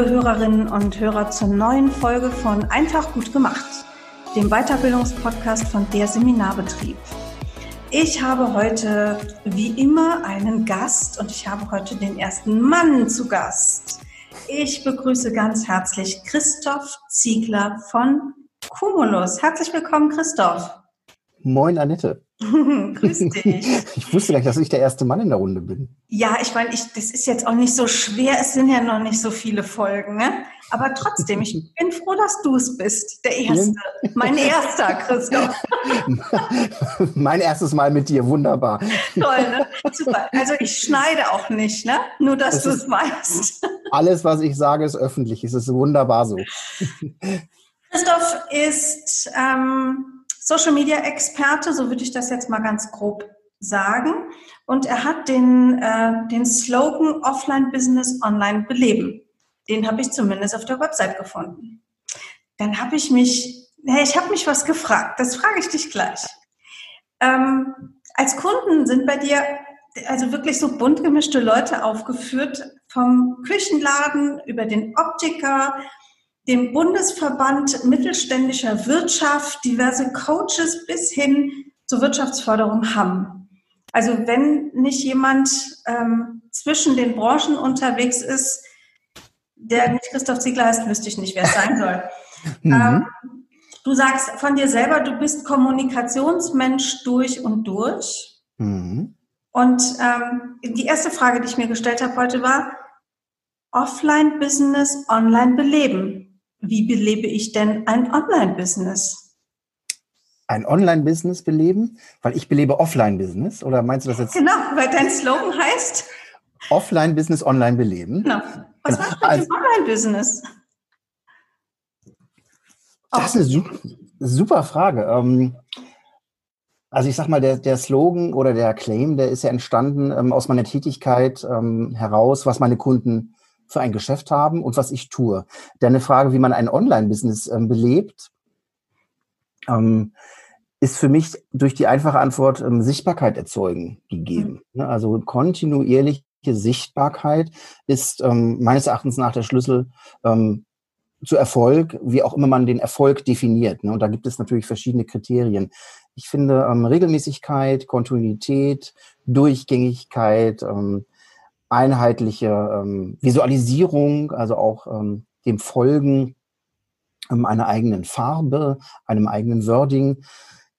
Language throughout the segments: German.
Liebe Hörerinnen und Hörer zur neuen Folge von Einfach gut gemacht, dem Weiterbildungspodcast von der Seminarbetrieb. Ich habe heute wie immer einen Gast und ich habe heute den ersten Mann zu Gast. Ich begrüße ganz herzlich Christoph Ziegler von Cumulus. Herzlich willkommen, Christoph. Moin, Annette. Grüß dich. Ich wusste gar nicht, dass ich der erste Mann in der Runde bin. Ja, ich meine, ich, das ist jetzt auch nicht so schwer. Es sind ja noch nicht so viele Folgen, ne? Aber trotzdem, ich bin froh, dass du es bist. Der Erste. Mein erster, Christoph. mein erstes Mal mit dir. Wunderbar. Toll, ne? Super. Also ich schneide auch nicht, ne? Nur, dass du es weißt. Alles, was ich sage, ist öffentlich. Es ist wunderbar so. Christoph ist... Ähm, Social Media Experte, so würde ich das jetzt mal ganz grob sagen. Und er hat den, äh, den Slogan Offline Business Online beleben. Den habe ich zumindest auf der Website gefunden. Dann habe ich mich, hey, ich habe mich was gefragt. Das frage ich dich gleich. Ähm, als Kunden sind bei dir also wirklich so bunt gemischte Leute aufgeführt, vom Küchenladen über den Optiker, dem Bundesverband mittelständischer Wirtschaft diverse Coaches bis hin zur Wirtschaftsförderung haben. Also wenn nicht jemand ähm, zwischen den Branchen unterwegs ist, der nicht Christoph Ziegler heißt, wüsste ich nicht, wer es sein soll. mhm. ähm, du sagst von dir selber, du bist Kommunikationsmensch durch und durch. Mhm. Und ähm, die erste Frage, die ich mir gestellt habe heute war, Offline-Business online beleben wie belebe ich denn ein Online-Business? Ein Online-Business beleben? Weil ich belebe Offline-Business? Oder meinst du das jetzt? Genau, weil dein Slogan heißt? Offline-Business online beleben. Genau. Was genau. machst du also, Online-Business? Das ist eine super, Frage. Ähm, also ich sag mal, der, der Slogan oder der Claim, der ist ja entstanden ähm, aus meiner Tätigkeit ähm, heraus, was meine Kunden für ein Geschäft haben und was ich tue. Deine Frage, wie man ein Online-Business ähm, belebt, ähm, ist für mich durch die einfache Antwort ähm, Sichtbarkeit erzeugen gegeben. Mhm. Also kontinuierliche Sichtbarkeit ist ähm, meines Erachtens nach der Schlüssel ähm, zu Erfolg, wie auch immer man den Erfolg definiert. Ne? Und da gibt es natürlich verschiedene Kriterien. Ich finde ähm, Regelmäßigkeit, Kontinuität, Durchgängigkeit, ähm, einheitliche ähm, Visualisierung, also auch ähm, dem Folgen ähm, einer eigenen Farbe, einem eigenen Wording.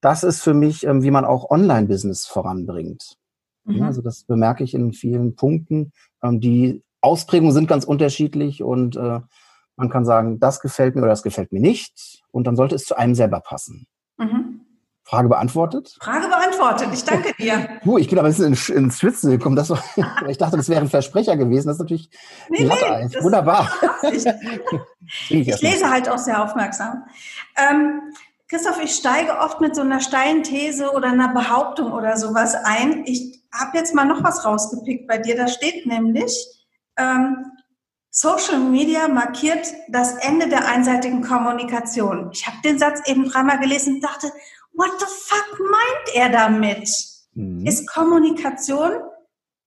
Das ist für mich, ähm, wie man auch Online-Business voranbringt. Mhm. Also das bemerke ich in vielen Punkten. Ähm, die Ausprägungen sind ganz unterschiedlich und äh, man kann sagen, das gefällt mir oder das gefällt mir nicht. Und dann sollte es zu einem selber passen. Mhm. Frage beantwortet? Frage beantwortet. Ich danke dir. Uh, ich bin aber ein bisschen ins Schwitzen gekommen. Das war, ich dachte, das wäre ein Versprecher gewesen. Das ist natürlich nee, nee, Wunderbar. ich, ich lese halt auch sehr aufmerksam. Ähm, Christoph, ich steige oft mit so einer steilen These oder einer Behauptung oder sowas ein. Ich habe jetzt mal noch was rausgepickt bei dir. Da steht nämlich, ähm, Social Media markiert das Ende der einseitigen Kommunikation. Ich habe den Satz eben dreimal gelesen und dachte, what the fuck meint er damit? Mhm. Ist Kommunikation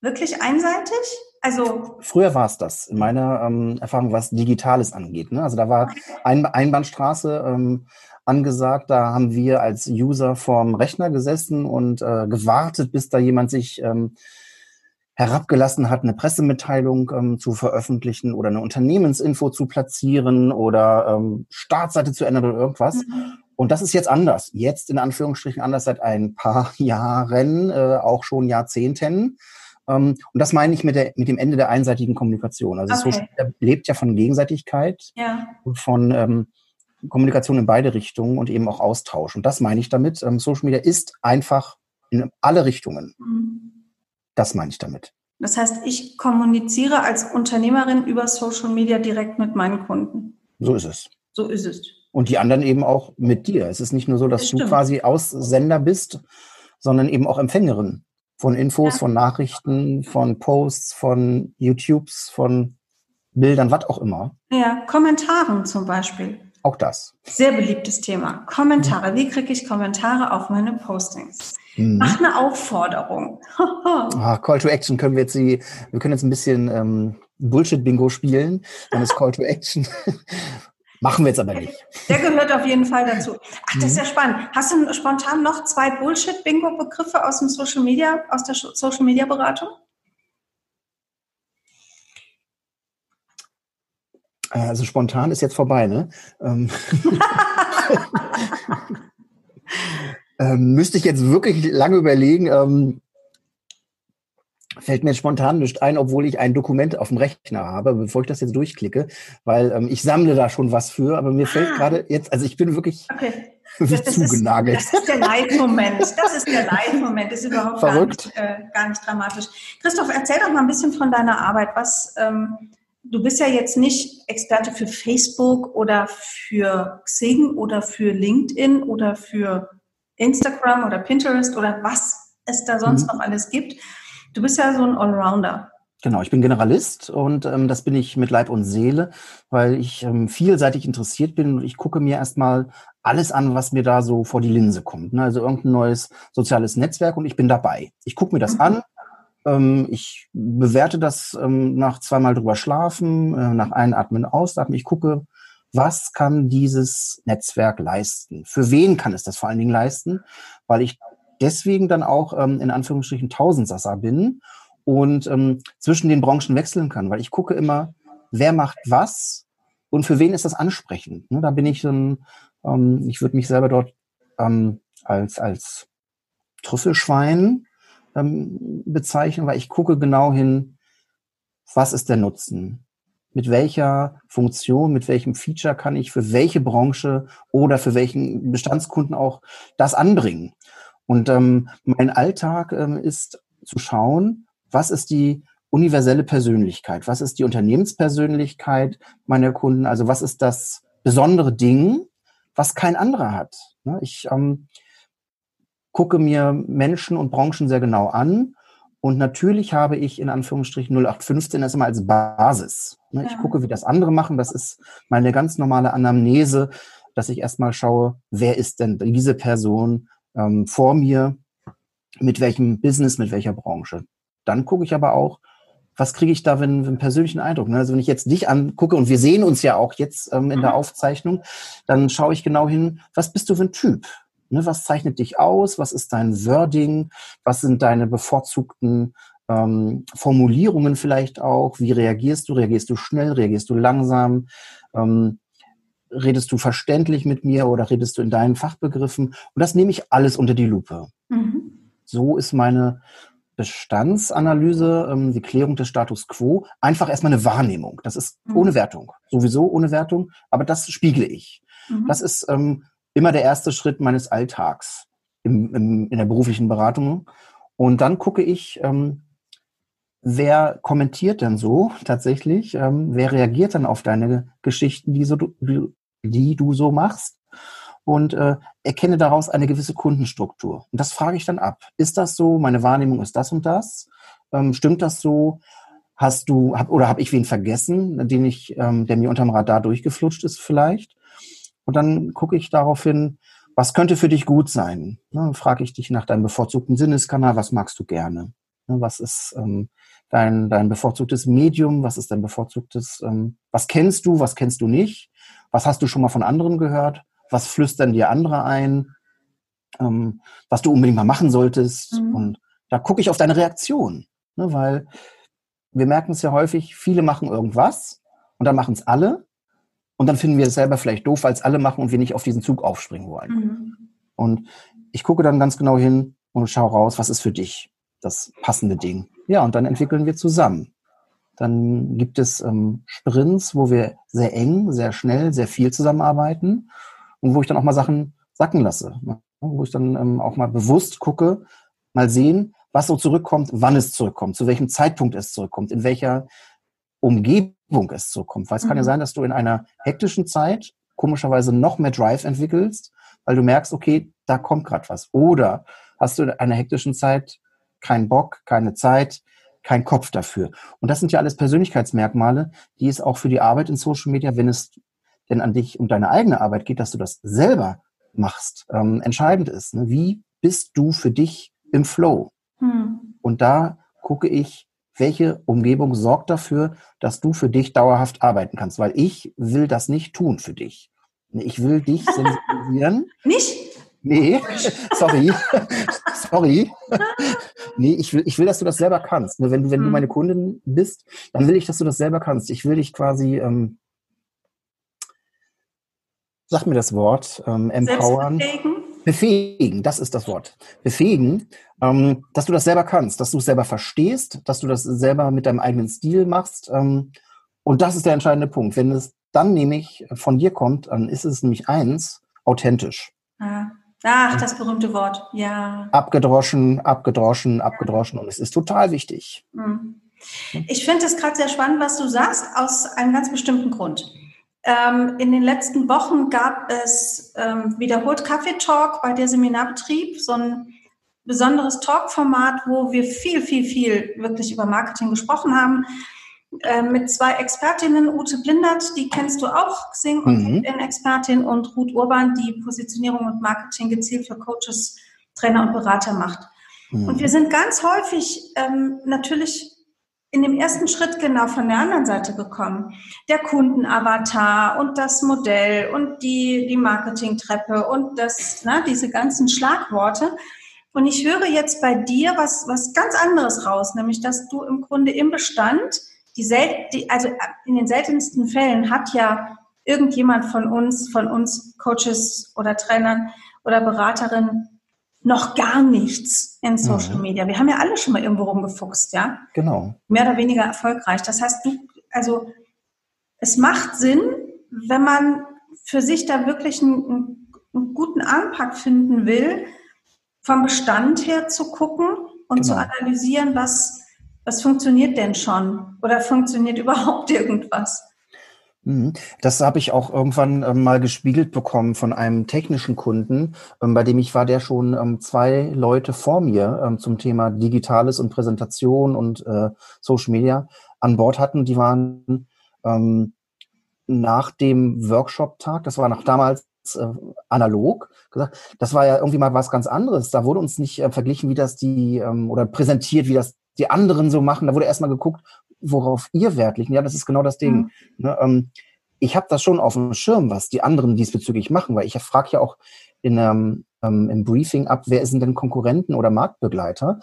wirklich einseitig? Also früher war es das. In meiner ähm, Erfahrung, was Digitales angeht. Ne? Also da war ein Einbahnstraße ähm, angesagt. Da haben wir als User vorm Rechner gesessen und äh, gewartet, bis da jemand sich ähm, herabgelassen hat, eine Pressemitteilung ähm, zu veröffentlichen oder eine Unternehmensinfo zu platzieren oder ähm, Startseite zu ändern oder irgendwas. Mhm. Und das ist jetzt anders. Jetzt in Anführungsstrichen anders seit ein paar Jahren, äh, auch schon Jahrzehnten. Ähm, und das meine ich mit, der, mit dem Ende der einseitigen Kommunikation. Also okay. Social Media lebt ja von Gegenseitigkeit ja. und von ähm, Kommunikation in beide Richtungen und eben auch Austausch. Und das meine ich damit. Ähm, Social Media ist einfach in alle Richtungen. Mhm. Das meine ich damit. Das heißt, ich kommuniziere als Unternehmerin über Social Media direkt mit meinen Kunden. So ist es. So ist es. Und die anderen eben auch mit dir. Es ist nicht nur so, dass das du quasi Aussender bist, sondern eben auch Empfängerin von Infos, ja. von Nachrichten, von Posts, von YouTubes, von Bildern, was auch immer. Ja, Kommentaren zum Beispiel. Auch das. Sehr beliebtes Thema. Kommentare. Wie kriege ich Kommentare auf meine Postings? Mhm. Mach eine Aufforderung. ah, Call to Action können wir jetzt die, wir können jetzt ein bisschen ähm, Bullshit-Bingo spielen. Dann ist Call to Action. Machen wir jetzt aber nicht. Der gehört auf jeden Fall dazu. Ach, das ist ja mhm. spannend. Hast du spontan noch zwei Bullshit-Bingo-Begriffe aus dem Social Media, aus der Social Media Beratung? Äh, also spontan ist jetzt vorbei, ne? Ähm, ähm, müsste ich jetzt wirklich lange überlegen. Ähm, fällt mir spontan nicht ein, obwohl ich ein Dokument auf dem Rechner habe, bevor ich das jetzt durchklicke, weil ähm, ich sammle da schon was für, aber mir fällt ah. gerade jetzt, also ich bin wirklich okay. das, zugenagelt. Ist, das ist der Leitmoment. Das ist der Leitmoment. Das ist überhaupt Verrückt. Gar, nicht, äh, gar nicht dramatisch. Christoph, erzähl doch mal ein bisschen von deiner Arbeit. Was, ähm, du bist ja jetzt nicht Experte für Facebook oder für Xing oder für LinkedIn oder für Instagram oder Pinterest oder was es da sonst mhm. noch alles gibt. Du bist ja so ein Allrounder. Genau, ich bin Generalist und ähm, das bin ich mit Leib und Seele, weil ich ähm, vielseitig interessiert bin und ich gucke mir erstmal alles an, was mir da so vor die Linse kommt. Ne? Also irgendein neues soziales Netzwerk und ich bin dabei. Ich gucke mir das mhm. an, ähm, ich bewerte das ähm, nach zweimal drüber schlafen, äh, nach Einatmen, Ausatmen. Ich gucke, was kann dieses Netzwerk leisten? Für wen kann es das vor allen Dingen leisten? Weil ich deswegen dann auch ähm, in Anführungsstrichen Tausendsasser bin und ähm, zwischen den Branchen wechseln kann, weil ich gucke immer, wer macht was und für wen ist das ansprechend. Ne, da bin ich ein, ähm, ich würde mich selber dort ähm, als, als Trüffelschwein ähm, bezeichnen, weil ich gucke genau hin, was ist der Nutzen? Mit welcher Funktion, mit welchem Feature kann ich für welche Branche oder für welchen Bestandskunden auch das anbringen? Und ähm, mein Alltag ähm, ist zu schauen, was ist die universelle Persönlichkeit, was ist die Unternehmenspersönlichkeit meiner Kunden, also was ist das besondere Ding, was kein anderer hat. Ne? Ich ähm, gucke mir Menschen und Branchen sehr genau an und natürlich habe ich in Anführungsstrichen 0815 das immer als Basis. Ne? Ich gucke, wie das andere machen. Das ist meine ganz normale Anamnese, dass ich erstmal schaue, wer ist denn diese Person? Ähm, vor mir, mit welchem Business, mit welcher Branche. Dann gucke ich aber auch, was kriege ich da für einen, persönlichen Eindruck? Ne? Also wenn ich jetzt dich angucke und wir sehen uns ja auch jetzt ähm, in der mhm. Aufzeichnung, dann schaue ich genau hin, was bist du für ein Typ? Ne? Was zeichnet dich aus? Was ist dein Wording? Was sind deine bevorzugten ähm, Formulierungen vielleicht auch? Wie reagierst du? Reagierst du schnell? Reagierst du langsam? Ähm, redest du verständlich mit mir oder redest du in deinen Fachbegriffen? Und das nehme ich alles unter die Lupe. Mhm. So ist meine Bestandsanalyse, ähm, die Klärung des Status quo, einfach erstmal eine Wahrnehmung. Das ist mhm. ohne Wertung. Sowieso ohne Wertung, aber das spiegle ich. Mhm. Das ist ähm, immer der erste Schritt meines Alltags im, im, in der beruflichen Beratung. Und dann gucke ich, ähm, wer kommentiert denn so tatsächlich? Ähm, wer reagiert dann auf deine Geschichten, die, so, die du so machst und äh, erkenne daraus eine gewisse Kundenstruktur. Und das frage ich dann ab. Ist das so? Meine Wahrnehmung ist das und das? Ähm, stimmt das so? Hast du hab, oder habe ich wen vergessen, den ich, ähm, der mir unterm Radar durchgeflutscht ist vielleicht? Und dann gucke ich daraufhin, was könnte für dich gut sein? Ne, frage ich dich nach deinem bevorzugten Sinneskanal, was magst du gerne? Ne, was ist ähm, dein, dein bevorzugtes Medium? Was ist dein bevorzugtes, ähm, was kennst du, was kennst du nicht? Was hast du schon mal von anderen gehört? Was flüstern dir andere ein? Ähm, was du unbedingt mal machen solltest? Mhm. Und da gucke ich auf deine Reaktion. Ne, weil wir merken es ja häufig, viele machen irgendwas und dann machen es alle. Und dann finden wir es selber vielleicht doof, weil es alle machen und wir nicht auf diesen Zug aufspringen wollen. Mhm. Und ich gucke dann ganz genau hin und schaue raus, was ist für dich das passende Ding. Ja, und dann entwickeln wir zusammen. Dann gibt es ähm, Sprints, wo wir sehr eng, sehr schnell, sehr viel zusammenarbeiten und wo ich dann auch mal Sachen sacken lasse. Ne? Wo ich dann ähm, auch mal bewusst gucke, mal sehen, was so zurückkommt, wann es zurückkommt, zu welchem Zeitpunkt es zurückkommt, in welcher Umgebung es zurückkommt. Weil es mhm. kann ja mhm. sein, dass du in einer hektischen Zeit komischerweise noch mehr Drive entwickelst, weil du merkst, okay, da kommt gerade was. Oder hast du in einer hektischen Zeit keinen Bock, keine Zeit, keinen Kopf dafür. Und das sind ja alles Persönlichkeitsmerkmale, die es auch für die Arbeit in Social Media, wenn es denn an dich und deine eigene Arbeit geht, dass du das selber machst, ähm, entscheidend ist. Ne? Wie bist du für dich im Flow? Hm. Und da gucke ich, welche Umgebung sorgt dafür, dass du für dich dauerhaft arbeiten kannst, weil ich will das nicht tun für dich. Ich will dich sensibilisieren. nicht? Nee, sorry. sorry. Nee, ich will, ich will, dass du das selber kannst. Wenn du, wenn hm. du meine Kundin bist, dann will ich, dass du das selber kannst. Ich will dich quasi, ähm, sag mir das Wort, ähm, empowern. Befähigen, das ist das Wort. Befähigen, ähm, dass du das selber kannst, dass du es selber verstehst, dass du das selber mit deinem eigenen Stil machst. Ähm, und das ist der entscheidende Punkt. Wenn es dann nämlich von dir kommt, dann ist es nämlich eins, authentisch. Ah. Ach, das berühmte Wort, ja. Abgedroschen, abgedroschen, abgedroschen und es ist total wichtig. Hm. Ich finde es gerade sehr spannend, was du sagst, aus einem ganz bestimmten Grund. Ähm, in den letzten Wochen gab es ähm, wiederholt Kaffee-Talk bei der Seminarbetrieb, so ein besonderes Talk-Format, wo wir viel, viel, viel wirklich über Marketing gesprochen haben. Äh, mit zwei Expertinnen, Ute Blindert, die kennst du auch, Xing und mhm. expertin und Ruth Urban, die Positionierung und Marketing gezielt für Coaches, Trainer und Berater macht. Mhm. Und wir sind ganz häufig ähm, natürlich in dem ersten Schritt genau von der anderen Seite gekommen. Der Kundenavatar und das Modell und die, die Marketingtreppe und das, na, diese ganzen Schlagworte. Und ich höre jetzt bei dir was, was ganz anderes raus, nämlich dass du im Grunde im Bestand die, sel die also in den seltensten Fällen hat ja irgendjemand von uns, von uns Coaches oder Trainern oder Beraterinnen noch gar nichts in Social mhm. Media. Wir haben ja alle schon mal irgendwo rumgefuchst, ja? Genau. Mehr oder weniger erfolgreich. Das heißt, du, also es macht Sinn, wenn man für sich da wirklich einen, einen guten Anpack finden will, vom Bestand her zu gucken und genau. zu analysieren, was, was funktioniert denn schon? Oder funktioniert überhaupt irgendwas? Mhm. Das habe ich auch irgendwann ähm, mal gespiegelt bekommen von einem technischen Kunden, ähm, bei dem ich war, der schon ähm, zwei Leute vor mir zum Thema Digitales und Präsentation und äh, Social Media an Bord hatten. Die waren nach dem Workshop-Tag, das war noch damals äh, analog, gesagt, das war ja irgendwie mal was ganz anderes. Da wurde uns nicht äh, verglichen, wie das die oder präsentiert, wie das die anderen so machen. Da wurde erstmal geguckt, worauf ihr Wert legt. Ja, das ist genau das Ding. Mhm. Ne, ähm, ich habe das schon auf dem Schirm, was die anderen diesbezüglich machen, weil ich frage ja auch in, ähm, ähm, im Briefing ab, wer sind denn Konkurrenten oder Marktbegleiter.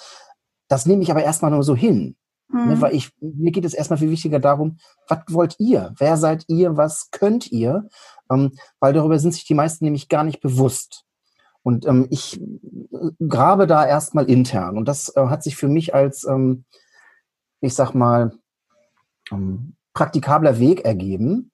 Das nehme ich aber erstmal nur so hin. Ne, mhm. Ne, weil ich, mir geht es erstmal viel wichtiger darum, was wollt ihr? Wer seid ihr? Was könnt ihr? Ähm, weil darüber sind sich die meisten nämlich gar nicht bewusst. Und ähm, ich äh, grabe da erstmal intern. Und das äh, hat sich für mich als, ähm, ich sag mal, ähm, praktikabler Weg ergeben,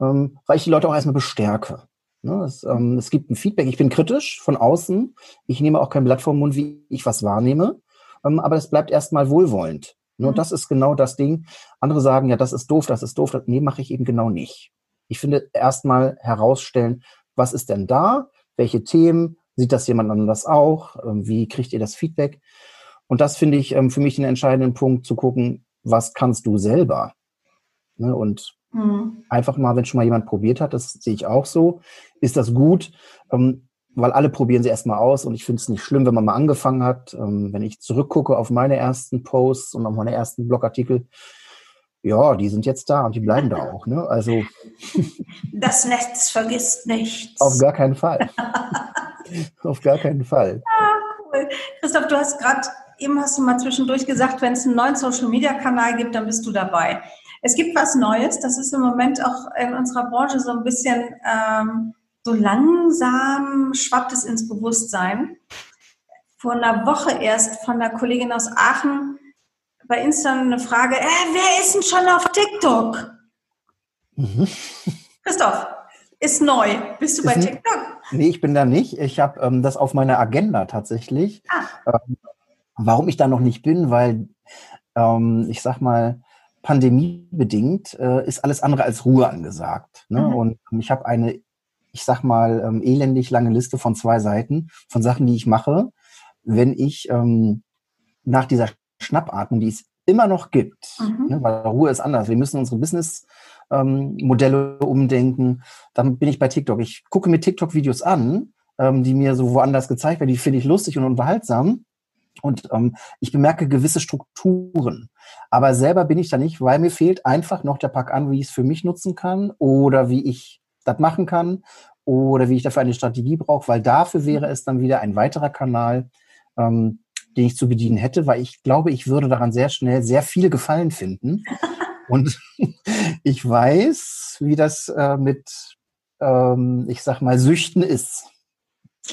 ähm, weil ich die Leute auch erstmal bestärke. Ne? Es, ähm, es, gibt ein Feedback. Ich bin kritisch von außen. Ich nehme auch kein Blatt vom Mund, wie ich was wahrnehme. Ähm, aber es bleibt erstmal wohlwollend. Ne? Und mhm. das ist genau das Ding. Andere sagen, ja, das ist doof, das ist doof. Das, nee, mache ich eben genau nicht. Ich finde erstmal herausstellen, was ist denn da? Welche Themen? Sieht das jemand anders auch? Ähm, wie kriegt ihr das Feedback? Und das finde ich ähm, für mich den entscheidenden Punkt, zu gucken, was kannst du selber? Ne? Und mhm. einfach mal, wenn schon mal jemand probiert hat, das sehe ich auch so, ist das gut, ähm, weil alle probieren sie erstmal aus und ich finde es nicht schlimm, wenn man mal angefangen hat. wenn ich zurückgucke auf meine ersten Posts und auf meine ersten Blogartikel, ja, die sind jetzt da und die bleiben da auch. Ne? Also das Netz vergisst nichts. Auf gar keinen Fall. auf gar keinen Fall. Ah, cool. Christoph, du hast gerade eben hast du mal zwischendurch gesagt, wenn es einen neuen Social Media Kanal gibt, dann bist du dabei. Es gibt was Neues, das ist im Moment auch in unserer Branche so ein bisschen ähm, so langsam schwappt es ins Bewusstsein. Vor einer Woche erst von einer Kollegin aus Aachen bei Insta eine Frage, äh, wer ist denn schon auf TikTok? Mhm. Christoph, ist neu. Bist du ist bei TikTok? Nee, ich bin da nicht. Ich habe ähm, das auf meiner Agenda tatsächlich. Ah. Ähm, Warum ich da noch nicht bin, weil ähm, ich sag mal, pandemiebedingt äh, ist alles andere als Ruhe angesagt. Ne? Mhm. Und ich habe eine, ich sag mal, ähm, elendig lange Liste von zwei Seiten von Sachen, die ich mache, wenn ich ähm, nach dieser Schnappatmung, die es immer noch gibt, mhm. ne, weil Ruhe ist anders. Wir müssen unsere Business-Modelle ähm, umdenken. Dann bin ich bei TikTok. Ich gucke mir TikTok-Videos an, ähm, die mir so woanders gezeigt werden. Die finde ich lustig und unterhaltsam. Und ähm, ich bemerke gewisse Strukturen. Aber selber bin ich da nicht, weil mir fehlt einfach noch der Pack an, wie ich es für mich nutzen kann oder wie ich das machen kann oder wie ich dafür eine Strategie brauche, weil dafür wäre es dann wieder ein weiterer Kanal, ähm, den ich zu bedienen hätte, weil ich glaube, ich würde daran sehr schnell sehr viel Gefallen finden. Und ich weiß, wie das äh, mit, ähm, ich sag mal, Süchten ist.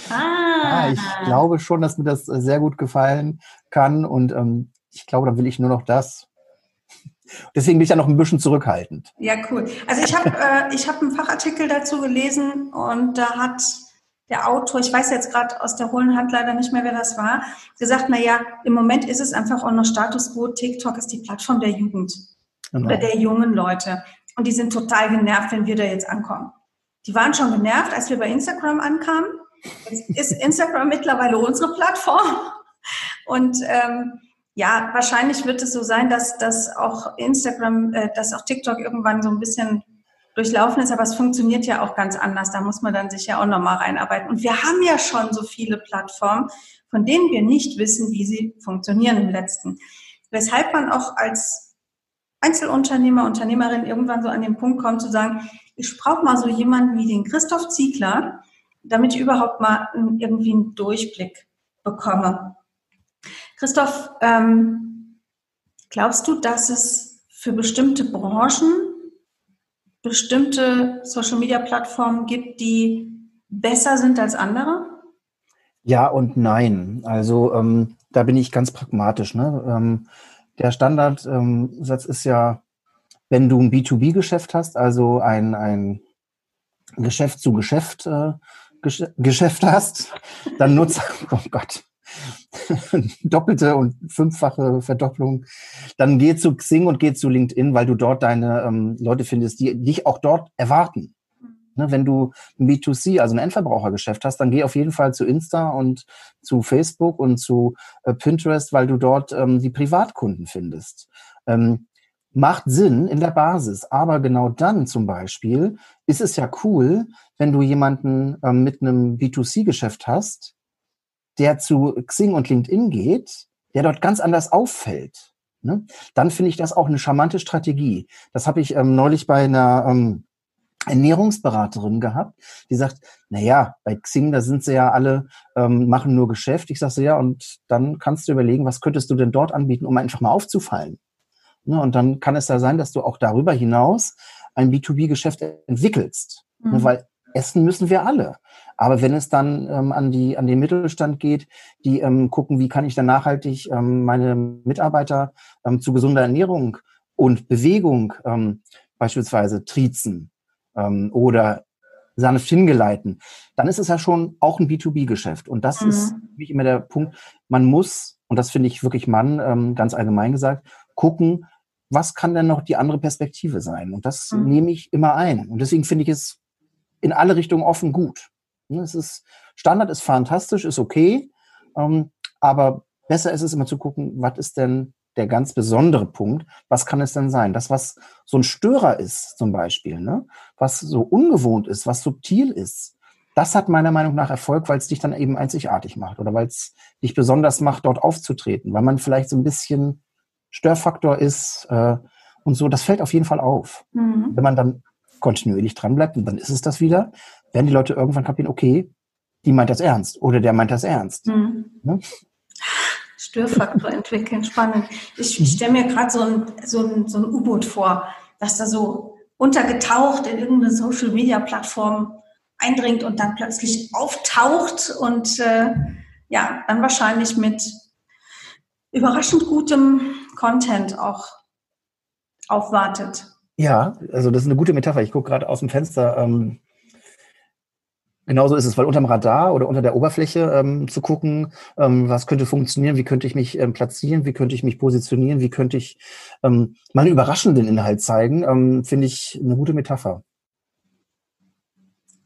Ah. Ja, ich glaube schon, dass mir das sehr gut gefallen kann und ähm, ich glaube, dann will ich nur noch das. Deswegen bin ich ja noch ein bisschen zurückhaltend. Ja, cool. Also ich habe äh, ich hab einen Fachartikel dazu gelesen und da hat der Autor, ich weiß jetzt gerade aus der hohlen Hand leider nicht mehr, wer das war, gesagt, na ja, im Moment ist es einfach auch noch Status quo. TikTok ist die Plattform der Jugend genau. oder der jungen Leute. Und die sind total genervt, wenn wir da jetzt ankommen. Die waren schon genervt, als wir bei Instagram ankamen. Jetzt ist Instagram mittlerweile unsere Plattform. Und ähm, ja, wahrscheinlich wird es so sein, dass, dass auch Instagram, äh, dass auch TikTok irgendwann so ein bisschen durchlaufen ist, aber es funktioniert ja auch ganz anders. Da muss man dann sich ja auch nochmal reinarbeiten. Und wir haben ja schon so viele Plattformen, von denen wir nicht wissen, wie sie funktionieren im letzten. Weshalb man auch als Einzelunternehmer, Unternehmerin irgendwann so an den Punkt kommt zu sagen, ich brauche mal so jemanden wie den Christoph Ziegler, damit ich überhaupt mal irgendwie einen Durchblick bekomme. Christoph, ähm, glaubst du, dass es für bestimmte Branchen bestimmte Social-Media-Plattformen gibt, die besser sind als andere? Ja und nein. Also ähm, da bin ich ganz pragmatisch. Ne? Ähm, der Standardsatz ist ja, wenn du ein B2B-Geschäft hast, also ein, ein Geschäft zu Geschäft äh, Geschäft hast, dann nutze, oh Gott, doppelte und fünffache Verdopplung, dann geh zu Xing und geh zu LinkedIn, weil du dort deine ähm, Leute findest, die dich auch dort erwarten. Ne, wenn du ein B2C, also ein Endverbrauchergeschäft hast, dann geh auf jeden Fall zu Insta und zu Facebook und zu äh, Pinterest, weil du dort ähm, die Privatkunden findest. Ähm, macht Sinn in der Basis. Aber genau dann zum Beispiel ist es ja cool, wenn du jemanden ähm, mit einem B2C-Geschäft hast, der zu Xing und LinkedIn geht, der dort ganz anders auffällt. Ne? Dann finde ich das auch eine charmante Strategie. Das habe ich ähm, neulich bei einer ähm, Ernährungsberaterin gehabt, die sagt, na ja, bei Xing, da sind sie ja alle, ähm, machen nur Geschäft. Ich sage so, ja, und dann kannst du überlegen, was könntest du denn dort anbieten, um einfach mal aufzufallen. Ne, und dann kann es da sein, dass du auch darüber hinaus ein B2B-Geschäft entwickelst. Ne, mhm. Ne, weil essen müssen wir alle. Aber wenn es dann ähm, an, die, an den Mittelstand geht, die ähm, gucken, wie kann ich dann nachhaltig ähm, meine Mitarbeiter ähm, zu gesunder Ernährung und Bewegung ähm, beispielsweise triezen ähm, oder sanft hingeleiten, dann ist es ja schon auch ein B2B-Geschäft. Und das mhm. ist wie immer der Punkt, man muss, und das finde ich wirklich Mann, ähm, ganz allgemein gesagt, gucken, was kann denn noch die andere Perspektive sein? Und das mhm. nehme ich immer ein. Und deswegen finde ich es in alle Richtungen offen gut. Ne, es ist, Standard ist fantastisch, ist okay, ähm, aber besser ist es immer zu gucken, was ist denn der ganz besondere Punkt, was kann es denn sein? Das, was so ein Störer ist, zum Beispiel, ne? was so ungewohnt ist, was subtil ist, das hat meiner Meinung nach Erfolg, weil es dich dann eben einzigartig macht oder weil es dich besonders macht, dort aufzutreten, weil man vielleicht so ein bisschen Störfaktor ist äh, und so. Das fällt auf jeden Fall auf. Mhm. Wenn man dann kontinuierlich dran bleibt und dann ist es das wieder, werden die Leute irgendwann kapieren, okay, die meint das ernst oder der meint das ernst. Mhm. Ne? Störfaktor entwickeln, spannend. Ich, ich stelle mir gerade so ein, so ein, so ein U-Boot vor, das da so untergetaucht in irgendeine Social-Media-Plattform eindringt und dann plötzlich auftaucht und äh, ja, dann wahrscheinlich mit überraschend gutem Content auch aufwartet. Ja, also das ist eine gute Metapher. Ich gucke gerade aus dem Fenster. Ähm, Genauso ist es, weil unterm Radar oder unter der Oberfläche ähm, zu gucken, ähm, was könnte funktionieren, wie könnte ich mich ähm, platzieren, wie könnte ich mich positionieren, wie könnte ich ähm, mal einen überraschenden Inhalt zeigen, ähm, finde ich eine gute Metapher.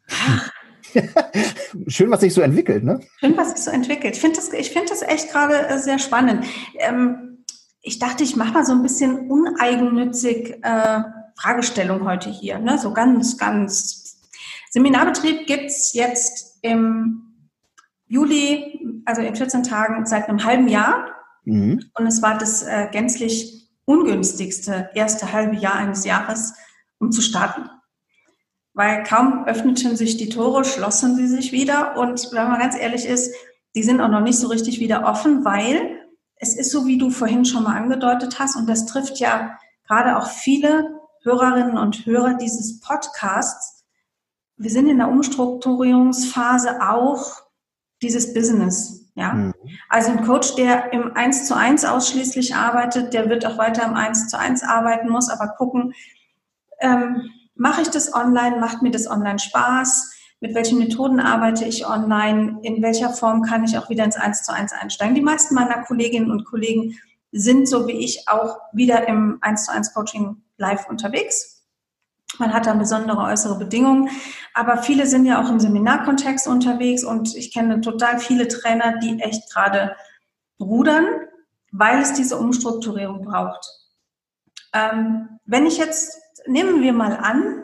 Schön, was sich so entwickelt, ne? Schön, was sich so entwickelt. Ich finde das, ich finde das echt gerade äh, sehr spannend. Ähm, ich dachte, ich mache mal so ein bisschen uneigennützig äh, Fragestellung heute hier, ne? So ganz, ganz Seminarbetrieb gibt's jetzt im Juli, also in 14 Tagen, seit einem halben Jahr. Mhm. Und es war das äh, gänzlich ungünstigste erste halbe Jahr eines Jahres, um zu starten. Weil kaum öffneten sich die Tore, schlossen sie sich wieder. Und wenn man ganz ehrlich ist, die sind auch noch nicht so richtig wieder offen, weil es ist so, wie du vorhin schon mal angedeutet hast, und das trifft ja gerade auch viele Hörerinnen und Hörer dieses Podcasts, wir sind in der Umstrukturierungsphase auch dieses Business. Ja? Mhm. Also ein Coach, der im 1 zu 1 ausschließlich arbeitet, der wird auch weiter im 1 zu 1 arbeiten, muss aber gucken, ähm, mache ich das online, macht mir das online Spaß, mit welchen Methoden arbeite ich online, in welcher Form kann ich auch wieder ins 1 zu 1 einsteigen. Die meisten meiner Kolleginnen und Kollegen sind so wie ich auch wieder im 1 zu 1 Coaching live unterwegs. Man hat da besondere äußere Bedingungen. Aber viele sind ja auch im Seminarkontext unterwegs und ich kenne total viele Trainer, die echt gerade rudern, weil es diese Umstrukturierung braucht. Ähm, wenn ich jetzt, nehmen wir mal an,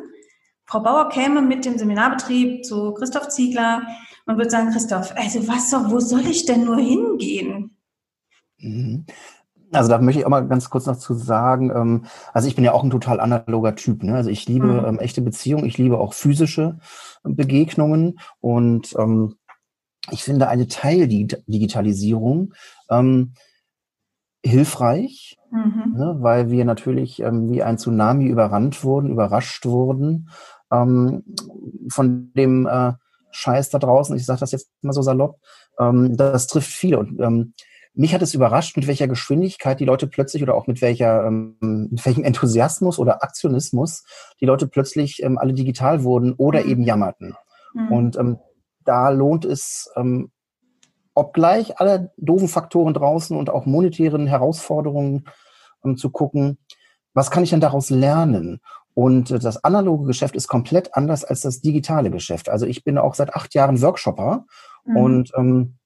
Frau Bauer käme mit dem Seminarbetrieb zu Christoph Ziegler und würde sagen, Christoph, also was wo soll ich denn nur hingehen? Also da möchte ich auch mal ganz kurz noch zu sagen, ähm, also ich bin ja auch ein total analoger Typ. Ne? Also ich liebe mhm. ähm, echte Beziehungen, ich liebe auch physische Begegnungen und ähm, ich finde eine Teildigitalisierung ähm, hilfreich, mhm. ne? weil wir natürlich ähm, wie ein Tsunami überrannt wurden, überrascht wurden ähm, von dem äh, Scheiß da draußen. Ich sage das jetzt mal so salopp. Ähm, das trifft viele und ähm, mich hat es überrascht, mit welcher Geschwindigkeit die Leute plötzlich oder auch mit welcher, ähm, mit welchem Enthusiasmus oder Aktionismus die Leute plötzlich ähm, alle digital wurden oder mhm. eben jammerten. Mhm. Und ähm, da lohnt es, ähm, obgleich alle doofen Faktoren draußen und auch monetären Herausforderungen ähm, zu gucken, was kann ich denn daraus lernen? Und äh, das analoge Geschäft ist komplett anders als das digitale Geschäft. Also ich bin auch seit acht Jahren Workshopper mhm. und ähm,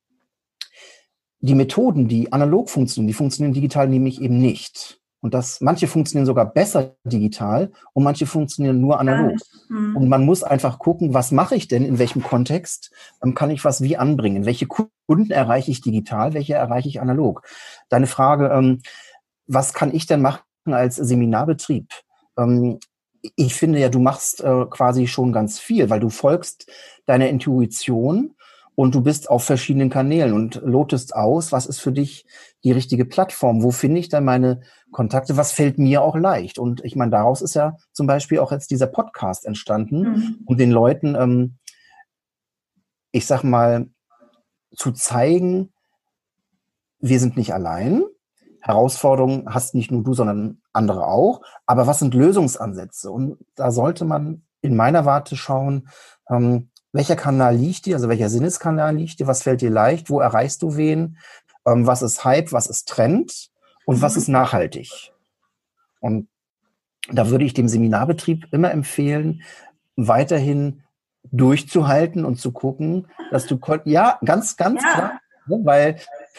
die Methoden, die analog funktionieren, die funktionieren digital nämlich eben nicht. Und das, manche funktionieren sogar besser digital und manche funktionieren nur analog. Mhm. Und man muss einfach gucken, was mache ich denn, in welchem Kontext ähm, kann ich was wie anbringen? Welche Kunden erreiche ich digital, welche erreiche ich analog? Deine Frage, ähm, was kann ich denn machen als Seminarbetrieb? Ähm, ich finde ja, du machst äh, quasi schon ganz viel, weil du folgst deiner Intuition und du bist auf verschiedenen Kanälen und lotest aus, was ist für dich die richtige Plattform, wo finde ich dann meine Kontakte, was fällt mir auch leicht. Und ich meine, daraus ist ja zum Beispiel auch jetzt dieser Podcast entstanden, mhm. um den Leuten, ähm, ich sag mal, zu zeigen, wir sind nicht allein. Herausforderungen hast nicht nur du, sondern andere auch. Aber was sind Lösungsansätze? Und da sollte man in meiner Warte schauen, ähm, welcher Kanal liegt dir, also welcher Sinneskanal liegt dir, was fällt dir leicht, wo erreichst du wen, ähm, was ist Hype, was ist Trend und mhm. was ist nachhaltig. Und da würde ich dem Seminarbetrieb immer empfehlen, weiterhin durchzuhalten und zu gucken, dass du, ja, ganz, ganz ja. klar, ne, weil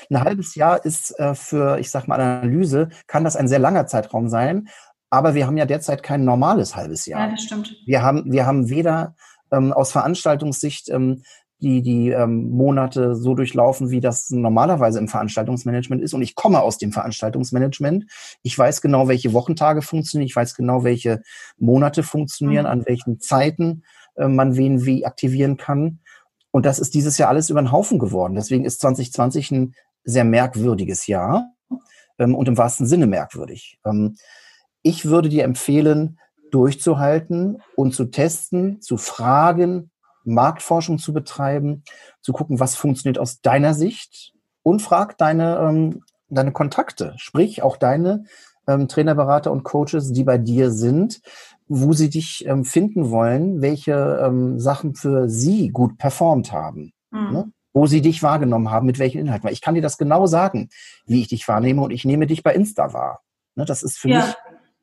ein halbes Jahr ist äh, für, ich sag mal, Analyse, kann das ein sehr langer Zeitraum sein. Aber wir haben ja derzeit kein normales halbes Jahr. Ja, das stimmt. Wir haben, wir haben weder ähm, aus Veranstaltungssicht ähm, die, die ähm, Monate so durchlaufen, wie das normalerweise im Veranstaltungsmanagement ist. Und ich komme aus dem Veranstaltungsmanagement. Ich weiß genau, welche Wochentage funktionieren. Ich weiß genau, welche Monate funktionieren, mhm. an welchen Zeiten äh, man wen wie aktivieren kann. Und das ist dieses Jahr alles über den Haufen geworden. Deswegen ist 2020 ein sehr merkwürdiges Jahr ähm, und im wahrsten Sinne merkwürdig. Ähm, ich würde dir empfehlen, durchzuhalten und zu testen, zu fragen, Marktforschung zu betreiben, zu gucken, was funktioniert aus deiner Sicht und frag deine, ähm, deine Kontakte, sprich auch deine ähm, Trainerberater und Coaches, die bei dir sind. wo sie dich ähm, finden wollen, welche ähm, Sachen für sie gut performt haben. Mhm. Ne? Wo sie dich wahrgenommen haben, mit welchen Inhalten. Weil ich kann dir das genau sagen, wie ich dich wahrnehme und ich nehme dich bei Insta wahr. Ne? Das ist für ja. mich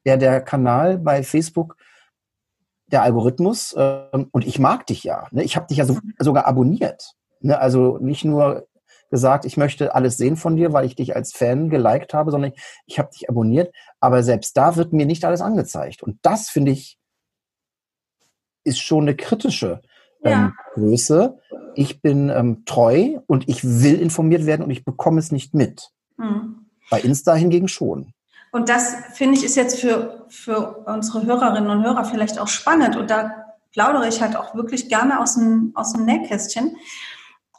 der, der Kanal bei Facebook, der Algorithmus. Ähm, und ich mag dich ja. Ne? Ich habe dich ja so, mhm. sogar abonniert. Ne? Also nicht nur gesagt, ich möchte alles sehen von dir, weil ich dich als Fan geliked habe, sondern ich, ich habe dich abonniert. Aber selbst da wird mir nicht alles angezeigt. Und das finde ich ist schon eine kritische ähm, ja. Größe. Ich bin ähm, treu und ich will informiert werden und ich bekomme es nicht mit. Mhm. Bei Insta hingegen schon. Und das finde ich ist jetzt für, für unsere Hörerinnen und Hörer vielleicht auch spannend. Und da plaudere ich halt auch wirklich gerne aus dem, aus dem Nähkästchen.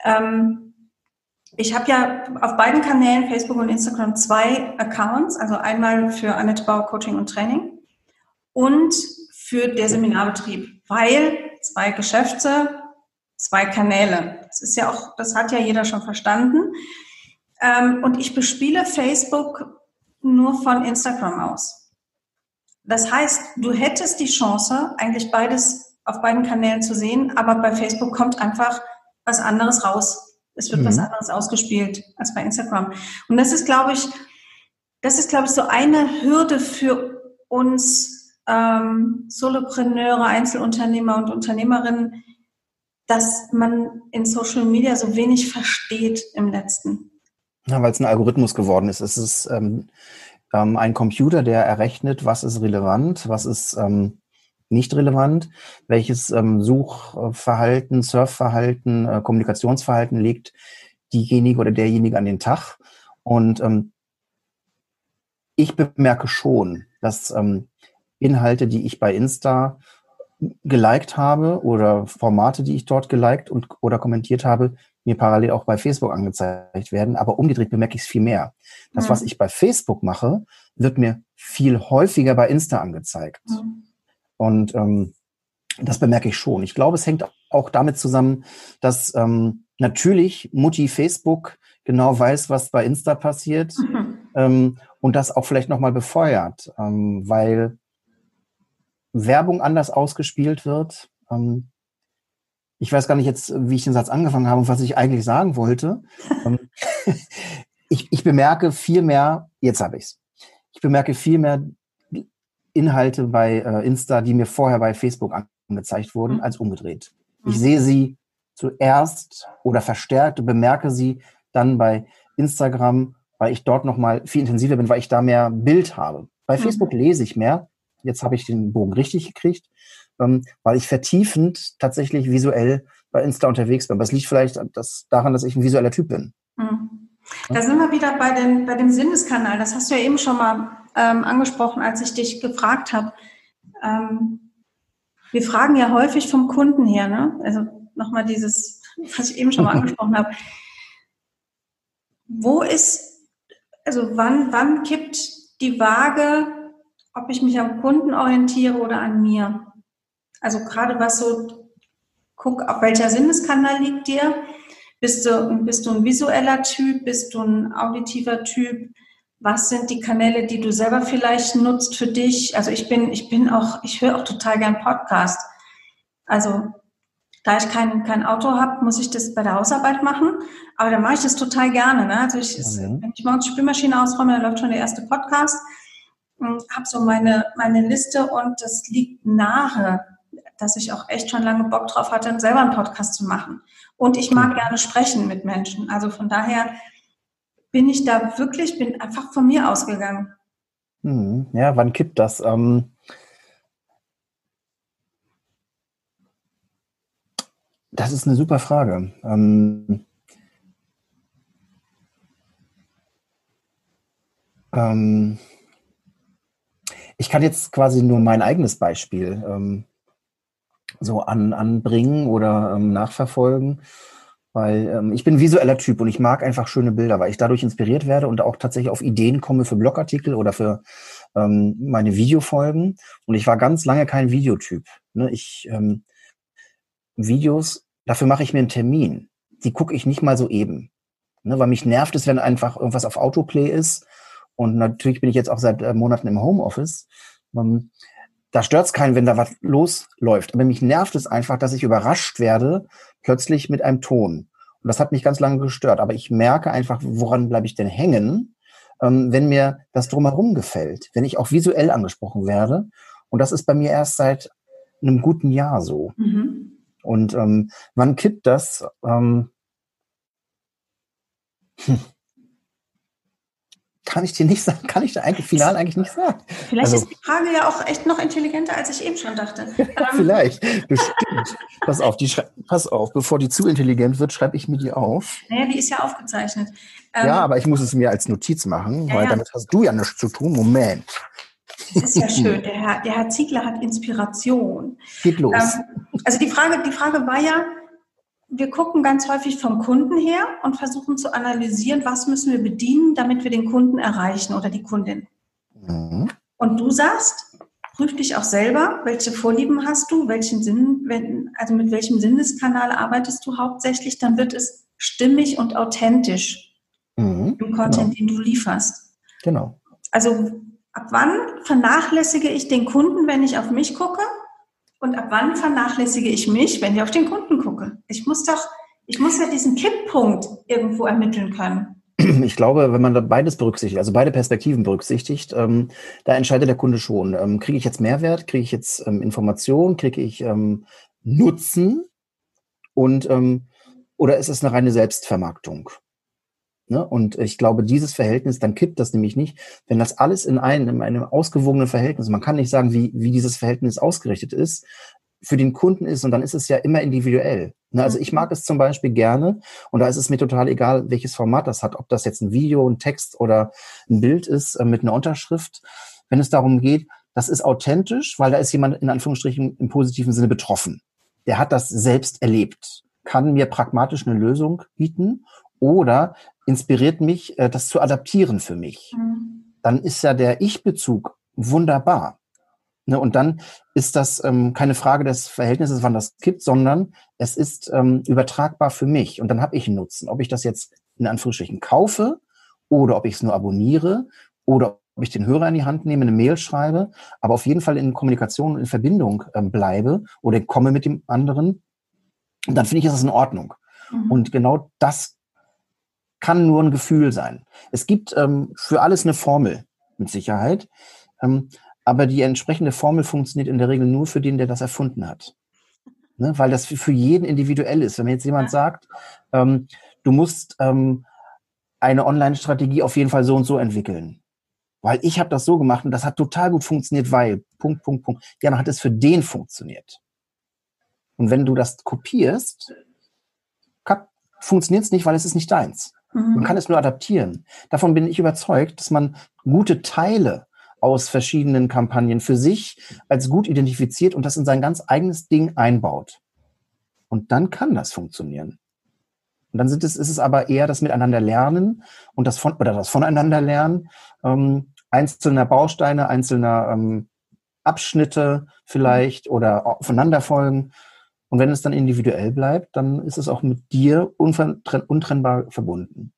Ähm, ich habe ja auf beiden Kanälen, Facebook und Instagram, zwei Accounts. Also einmal für Annette Bauer Coaching und Training und für der Seminarbetrieb, weil zwei Geschäfte, zwei Kanäle. Das ist ja auch, das hat ja jeder schon verstanden. Ähm, und ich bespiele Facebook nur von Instagram aus. Das heißt, du hättest die Chance, eigentlich beides auf beiden Kanälen zu sehen, aber bei Facebook kommt einfach was anderes raus. Es wird mhm. was anderes ausgespielt als bei Instagram. Und das ist, glaube ich, das ist, glaube ich, so eine Hürde für uns ähm, Solopreneure, Einzelunternehmer und Unternehmerinnen, dass man in Social Media so wenig versteht im letzten. Ja, weil es ein Algorithmus geworden ist. Es ist ähm, ähm, ein Computer, der errechnet, was ist relevant, was ist ähm, nicht relevant, welches ähm, Suchverhalten, Surfverhalten, äh, Kommunikationsverhalten legt diejenige oder derjenige an den Tag. Und ähm, ich bemerke schon, dass ähm, Inhalte, die ich bei Insta geliked habe oder Formate, die ich dort geliked und oder kommentiert habe, mir parallel auch bei Facebook angezeigt werden. Aber umgedreht bemerke ich es viel mehr. Das, mhm. was ich bei Facebook mache, wird mir viel häufiger bei Insta angezeigt. Mhm. Und ähm, das bemerke ich schon. Ich glaube, es hängt auch damit zusammen, dass ähm, natürlich Mutti Facebook genau weiß, was bei Insta passiert mhm. ähm, und das auch vielleicht nochmal befeuert, ähm, weil Werbung anders ausgespielt wird. Ähm, ich weiß gar nicht jetzt, wie ich den Satz angefangen habe und was ich eigentlich sagen wollte. Ähm, ich, ich bemerke viel mehr, jetzt habe ich es. Ich bemerke viel mehr Inhalte bei äh, Insta, die mir vorher bei Facebook angezeigt wurden, mhm. als umgedreht. Ich mhm. sehe sie zuerst oder verstärkt und bemerke sie dann bei Instagram, weil ich dort nochmal viel intensiver bin, weil ich da mehr Bild habe. Bei mhm. Facebook lese ich mehr. Jetzt habe ich den Bogen richtig gekriegt, ähm, weil ich vertiefend tatsächlich visuell bei Insta unterwegs bin. Aber es liegt vielleicht das, daran, dass ich ein visueller Typ bin. Mhm. Da sind wir wieder bei, den, bei dem Sinneskanal. Das hast du ja eben schon mal ähm, angesprochen, als ich dich gefragt habe. Ähm, wir fragen ja häufig vom Kunden her, ne? also nochmal dieses, was ich eben schon mal angesprochen habe. Wo ist, also wann, wann kippt die Waage, ob ich mich am Kunden orientiere oder an mir? Also gerade was so, guck, auf welcher Sinneskanal liegt dir? Bist du, bist du ein visueller Typ? Bist du ein auditiver Typ? Was sind die Kanäle, die du selber vielleicht nutzt für dich? Also ich bin, ich bin auch, ich höre auch total gern Podcast. Also da ich kein, kein Auto habe, muss ich das bei der Hausarbeit machen. Aber da mache ich das total gerne. Ne? Also ich, mhm. wenn ich morgens die Spülmaschine ausräume, dann läuft schon der erste Podcast. Habe so meine, meine Liste und das liegt nahe, dass ich auch echt schon lange Bock drauf hatte, selber einen Podcast zu machen. Und ich mag mhm. gerne sprechen mit Menschen. Also von daher bin ich da wirklich, bin einfach von mir ausgegangen. Hm, ja, wann kippt das? Ähm, das ist eine super Frage. Ähm, ähm, ich kann jetzt quasi nur mein eigenes Beispiel ähm, so an, anbringen oder ähm, nachverfolgen. Weil ähm, ich bin visueller Typ und ich mag einfach schöne Bilder, weil ich dadurch inspiriert werde und auch tatsächlich auf Ideen komme für Blogartikel oder für ähm, meine Videofolgen. Und ich war ganz lange kein Videotyp. Ne? Ich ähm, Videos, dafür mache ich mir einen Termin. Die gucke ich nicht mal so eben. Ne? Weil mich nervt es, wenn einfach irgendwas auf Autoplay ist. Und natürlich bin ich jetzt auch seit äh, Monaten im Homeoffice. Ähm, da stört es keinen, wenn da was losläuft. Aber mich nervt es einfach, dass ich überrascht werde, plötzlich mit einem Ton. Und das hat mich ganz lange gestört. Aber ich merke einfach, woran bleibe ich denn hängen, ähm, wenn mir das drumherum gefällt, wenn ich auch visuell angesprochen werde. Und das ist bei mir erst seit einem guten Jahr so. Mhm. Und ähm, wann kippt das? Ähm, hm kann ich dir nicht sagen, kann ich da eigentlich final eigentlich nicht sagen. Vielleicht also, ist die Frage ja auch echt noch intelligenter, als ich eben schon dachte. Ähm, vielleicht, bestimmt. pass auf, die pass auf, bevor die zu intelligent wird, schreibe ich mir die auf. Naja, die ist ja aufgezeichnet. Ähm, ja, aber ich muss es mir als Notiz machen, ja, weil ja. damit hast du ja nichts zu tun. Moment. Das ist ja schön. Der Herr, der Herr Ziegler hat Inspiration. Geht los. Ähm, also die Frage, die Frage war ja, wir gucken ganz häufig vom Kunden her und versuchen zu analysieren, was müssen wir bedienen, damit wir den Kunden erreichen oder die Kundin. Mhm. Und du sagst, prüf dich auch selber, welche Vorlieben hast du, welchen Sinn, also mit welchem Sinneskanal arbeitest du hauptsächlich, dann wird es stimmig und authentisch mhm. im Content, genau. den du lieferst. Genau. Also ab wann vernachlässige ich den Kunden, wenn ich auf mich gucke? Und ab wann vernachlässige ich mich, wenn ich auf den Kunden gucke? Ich muss doch, ich muss ja diesen Kipppunkt irgendwo ermitteln können. Ich glaube, wenn man da beides berücksichtigt, also beide Perspektiven berücksichtigt, ähm, da entscheidet der Kunde schon. Ähm, kriege ich jetzt Mehrwert? Kriege ich jetzt ähm, Information? Kriege ich ähm, Nutzen? Und ähm, oder ist es eine reine Selbstvermarktung? Ne? Und ich glaube, dieses Verhältnis, dann kippt das nämlich nicht, wenn das alles in einem, in einem ausgewogenen Verhältnis, man kann nicht sagen, wie, wie dieses Verhältnis ausgerichtet ist, für den Kunden ist und dann ist es ja immer individuell. Ne? Also ich mag es zum Beispiel gerne und da ist es mir total egal, welches Format das hat, ob das jetzt ein Video, ein Text oder ein Bild ist äh, mit einer Unterschrift. Wenn es darum geht, das ist authentisch, weil da ist jemand in Anführungsstrichen im positiven Sinne betroffen. Der hat das selbst erlebt, kann mir pragmatisch eine Lösung bieten oder inspiriert mich, äh, das zu adaptieren für mich. Mhm. Dann ist ja der Ich-Bezug wunderbar. Ne, und dann ist das ähm, keine Frage des Verhältnisses, wann das kippt, sondern es ist ähm, übertragbar für mich. Und dann habe ich einen Nutzen. Ob ich das jetzt in Anführungsstrichen kaufe oder ob ich es nur abonniere oder ob ich den Hörer in die Hand nehme, eine Mail schreibe, aber auf jeden Fall in Kommunikation und in Verbindung ähm, bleibe oder komme mit dem anderen, dann finde ich, ist das in Ordnung. Mhm. Und genau das kann nur ein Gefühl sein. Es gibt ähm, für alles eine Formel, mit Sicherheit. Ähm, aber die entsprechende Formel funktioniert in der Regel nur für den, der das erfunden hat. Ne? Weil das für jeden individuell ist. Wenn jetzt jemand sagt, ähm, du musst ähm, eine Online-Strategie auf jeden Fall so und so entwickeln. Weil ich habe das so gemacht und das hat total gut funktioniert, weil Punkt, Punkt, Punkt. Ja, dann hat es für den funktioniert. Und wenn du das kopierst, funktioniert es nicht, weil es ist nicht deins. Mhm. Man kann es nur adaptieren. Davon bin ich überzeugt, dass man gute Teile aus verschiedenen Kampagnen für sich als gut identifiziert und das in sein ganz eigenes Ding einbaut. Und dann kann das funktionieren. Und dann sind es, ist es aber eher das Miteinander lernen und das von, oder das voneinander lernen, ähm, einzelner Bausteine, einzelner ähm, Abschnitte vielleicht oder aufeinander folgen. Und wenn es dann individuell bleibt, dann ist es auch mit dir untrennbar verbunden.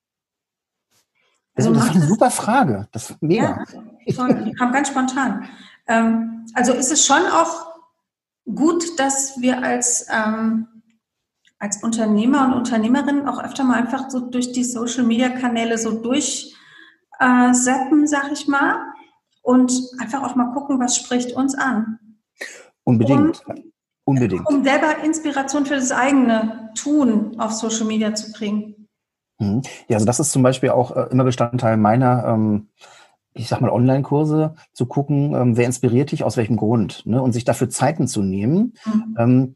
Also das ist eine super Frage. Das ist mega. Ja, schon, kam ganz spontan. Ähm, also ist es schon auch gut, dass wir als, ähm, als Unternehmer und Unternehmerinnen auch öfter mal einfach so durch die Social-Media-Kanäle so durchseppen, äh, sag ich mal, und einfach auch mal gucken, was spricht uns an. Unbedingt. Und Unbedingt. Um selber Inspiration für das eigene Tun auf Social Media zu kriegen. Mhm. Ja, also das ist zum Beispiel auch äh, immer Bestandteil meiner, ähm, ich sag mal, Online-Kurse, zu gucken, ähm, wer inspiriert dich, aus welchem Grund, ne? und sich dafür Zeiten zu nehmen, mhm. ähm,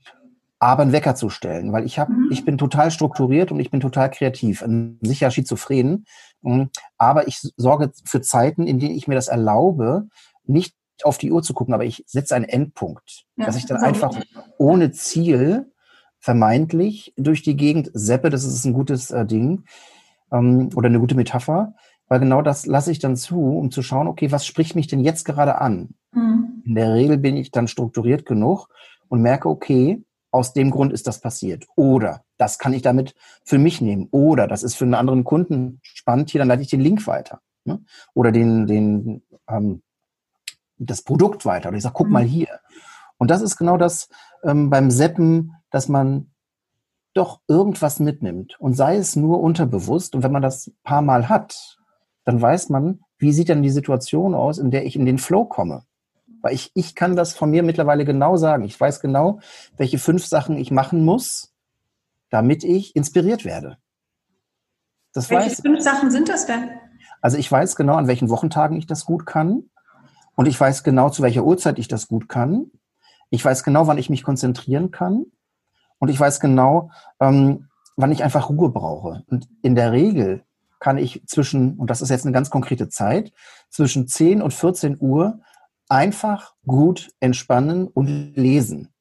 aber einen Wecker zu stellen, weil ich habe, mhm. ich bin total strukturiert und ich bin total kreativ, sicher schizophren, ähm, aber ich sorge für Zeiten, in denen ich mir das erlaube, nicht auf die Uhr zu gucken, aber ich setze einen Endpunkt, ja, dass ich dann einfach ohne Ziel vermeintlich durch die Gegend seppe, das ist ein gutes äh, Ding ähm, oder eine gute Metapher, weil genau das lasse ich dann zu, um zu schauen, okay, was spricht mich denn jetzt gerade an? Mhm. In der Regel bin ich dann strukturiert genug und merke, okay, aus dem Grund ist das passiert. Oder das kann ich damit für mich nehmen. Oder das ist für einen anderen Kunden spannend, hier, dann leite ich den Link weiter. Ne? Oder den, den ähm, das Produkt weiter. Oder ich sage, guck mhm. mal hier. Und das ist genau das ähm, beim Seppen, dass man doch irgendwas mitnimmt. Und sei es nur unterbewusst. Und wenn man das paar Mal hat, dann weiß man, wie sieht denn die Situation aus, in der ich in den Flow komme. Weil ich, ich kann das von mir mittlerweile genau sagen. Ich weiß genau, welche fünf Sachen ich machen muss, damit ich inspiriert werde. Das welche weiß, fünf Sachen sind das denn? Also ich weiß genau, an welchen Wochentagen ich das gut kann. Und ich weiß genau, zu welcher Uhrzeit ich das gut kann. Ich weiß genau, wann ich mich konzentrieren kann. Und ich weiß genau, ähm, wann ich einfach Ruhe brauche. Und in der Regel kann ich zwischen, und das ist jetzt eine ganz konkrete Zeit, zwischen 10 und 14 Uhr einfach gut entspannen und lesen.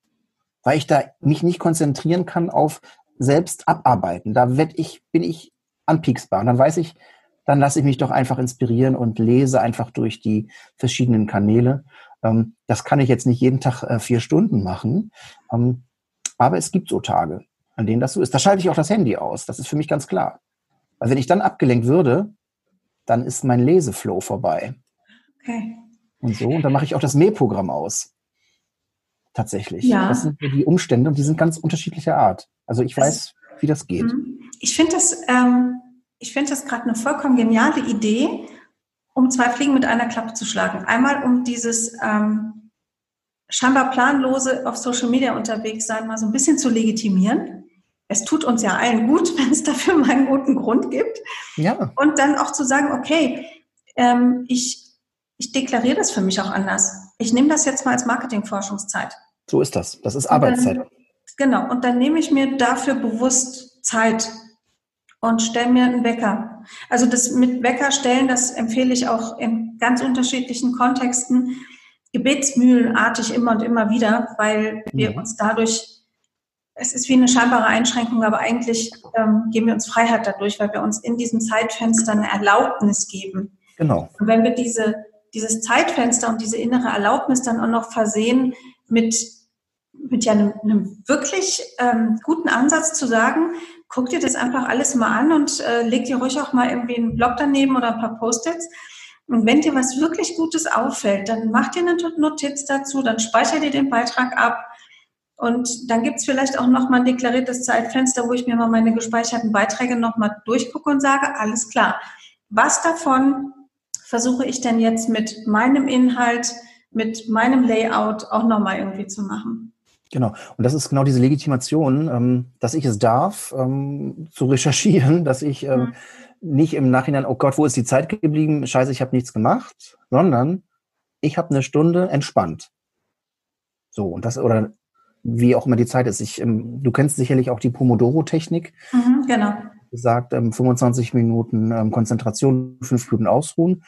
Weil ich da mich nicht konzentrieren kann auf selbst abarbeiten. Da werd ich, bin ich anpieksbar. Und dann weiß ich, dann lasse ich mich doch einfach inspirieren und lese einfach durch die verschiedenen Kanäle. Ähm, das kann ich jetzt nicht jeden Tag äh, vier Stunden machen. Ähm, aber es gibt so Tage, an denen das so ist. Da schalte ich auch das Handy aus. Das ist für mich ganz klar. Weil wenn ich dann abgelenkt würde, dann ist mein Leseflow vorbei. Okay. Und so. Und dann mache ich auch das Mähprogramm aus. Tatsächlich. Ja. Das sind die Umstände und die sind ganz unterschiedlicher Art. Also ich weiß, wie das geht. Mhm. Ich finde das, ähm, ich finde das gerade eine vollkommen geniale Idee, um zwei Fliegen mit einer Klappe zu schlagen. Einmal um dieses ähm, scheinbar planlose auf Social Media unterwegs sein mal so ein bisschen zu legitimieren es tut uns ja allen gut, wenn es dafür mal einen guten Grund gibt. Ja. Und dann auch zu sagen, okay, ähm, ich, ich deklariere das für mich auch anders. Ich nehme das jetzt mal als Marketingforschungszeit. So ist das. Das ist Arbeitszeit. Dann, genau. Und dann nehme ich mir dafür bewusst Zeit und stelle mir einen Wecker. Also das mit Wecker stellen, das empfehle ich auch in ganz unterschiedlichen Kontexten, gebetsmühlenartig immer und immer wieder, weil wir mhm. uns dadurch es ist wie eine scheinbare Einschränkung, aber eigentlich ähm, geben wir uns Freiheit dadurch, weil wir uns in diesem Zeitfenster eine Erlaubnis geben. Genau. Und wenn wir diese, dieses Zeitfenster und diese innere Erlaubnis dann auch noch versehen mit, mit ja einem, einem wirklich ähm, guten Ansatz zu sagen, guck dir das einfach alles mal an und äh, leg dir ruhig auch mal irgendwie einen Blog daneben oder ein paar Post-its. Und wenn dir was wirklich Gutes auffällt, dann mach dir eine Notiz dazu, dann speicher dir den Beitrag ab und dann gibt es vielleicht auch nochmal ein deklariertes Zeitfenster, wo ich mir mal meine gespeicherten Beiträge nochmal durchgucke und sage, alles klar, was davon versuche ich denn jetzt mit meinem Inhalt, mit meinem Layout auch nochmal irgendwie zu machen? Genau. Und das ist genau diese Legitimation, ähm, dass ich es darf, ähm, zu recherchieren, dass ich ähm, mhm. nicht im Nachhinein, oh Gott, wo ist die Zeit geblieben? Scheiße, ich habe nichts gemacht, sondern ich habe eine Stunde entspannt. So, und das, oder wie auch immer die Zeit ist. Ich, ähm, du kennst sicherlich auch die Pomodoro-Technik. Mhm, genau. Sagt ähm, 25 Minuten ähm, Konzentration, 5 Minuten Ausruhen.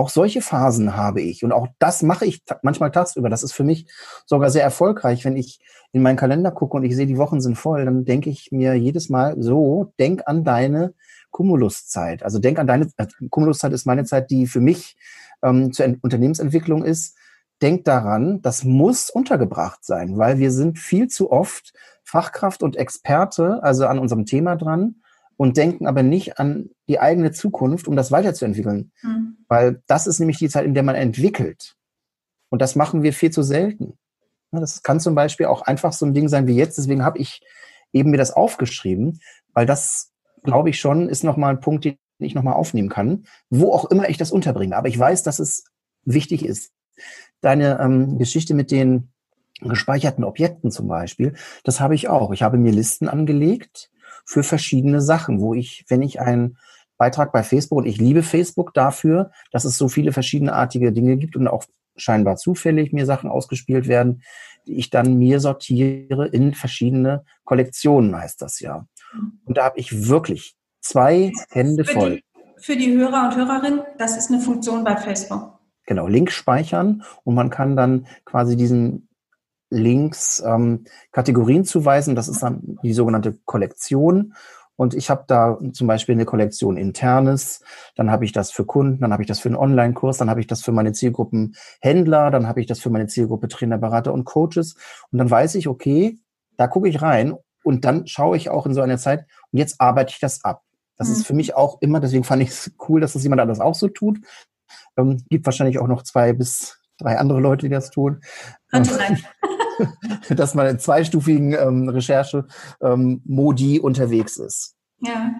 Auch solche Phasen habe ich. Und auch das mache ich manchmal tagsüber. Das ist für mich sogar sehr erfolgreich. Wenn ich in meinen Kalender gucke und ich sehe, die Wochen sind voll, dann denke ich mir jedes Mal so, denk an deine Kumuluszeit. Also denk an deine, äh, Kumuluszeit ist meine Zeit, die für mich ähm, zur Unternehmensentwicklung ist denkt daran, das muss untergebracht sein, weil wir sind viel zu oft Fachkraft und Experte, also an unserem Thema dran und denken aber nicht an die eigene Zukunft, um das weiterzuentwickeln. Mhm. Weil das ist nämlich die Zeit, in der man entwickelt. Und das machen wir viel zu selten. Das kann zum Beispiel auch einfach so ein Ding sein wie jetzt. Deswegen habe ich eben mir das aufgeschrieben, weil das, glaube ich schon, ist nochmal ein Punkt, den ich nochmal aufnehmen kann, wo auch immer ich das unterbringe. Aber ich weiß, dass es wichtig ist deine ähm, Geschichte mit den gespeicherten Objekten zum Beispiel, das habe ich auch. Ich habe mir Listen angelegt für verschiedene Sachen, wo ich, wenn ich einen Beitrag bei Facebook und ich liebe Facebook dafür, dass es so viele verschiedenartige Dinge gibt und auch scheinbar zufällig mir Sachen ausgespielt werden, die ich dann mir sortiere in verschiedene Kollektionen, heißt das ja. Und da habe ich wirklich zwei Hände voll. Die, für die Hörer und Hörerinnen, das ist eine Funktion bei Facebook. Genau, Link speichern und man kann dann quasi diesen Links ähm, Kategorien zuweisen. Das ist dann die sogenannte Kollektion. Und ich habe da zum Beispiel eine Kollektion internes, dann habe ich das für Kunden, dann habe ich das für einen Online-Kurs, dann habe ich das für meine Zielgruppen Händler, dann habe ich das für meine Zielgruppe Trainer, Berater und Coaches. Und dann weiß ich, okay, da gucke ich rein und dann schaue ich auch in so einer Zeit und jetzt arbeite ich das ab. Das mhm. ist für mich auch immer, deswegen fand ich es cool, dass das jemand anders auch so tut, ähm, gibt wahrscheinlich auch noch zwei bis drei andere Leute, die das tun. Könnte sein. dass man in zweistufigen ähm, Recherche-Modi ähm, unterwegs ist. Ja.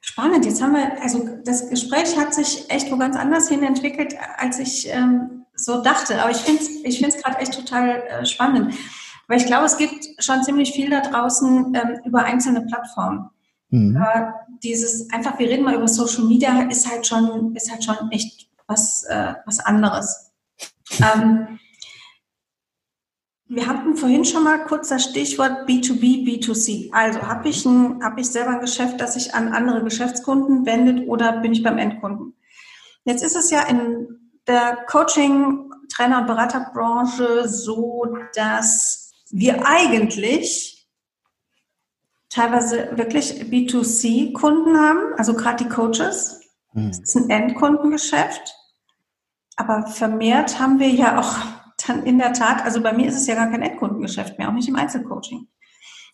Spannend. Jetzt haben wir, also das Gespräch hat sich echt wo ganz anders hin entwickelt, als ich ähm, so dachte. Aber ich finde es ich find's gerade echt total äh, spannend. Weil ich glaube, es gibt schon ziemlich viel da draußen ähm, über einzelne Plattformen. Mhm. Äh, dieses einfach, wir reden mal über Social Media, ist halt schon, ist halt schon echt was, äh, was anderes. ähm, wir hatten vorhin schon mal kurz das Stichwort B2B, B2C. Also habe ich, ein, hab ich selber ein Geschäft, das sich an andere Geschäftskunden wendet oder bin ich beim Endkunden? Jetzt ist es ja in der Coaching, Trainer- und Beraterbranche so, dass wir eigentlich teilweise wirklich B2C-Kunden haben, also gerade die Coaches. Mhm. Das ist ein Endkundengeschäft. Aber vermehrt haben wir ja auch dann in der Tat, also bei mir ist es ja gar kein Endkundengeschäft mehr, auch nicht im Einzelcoaching.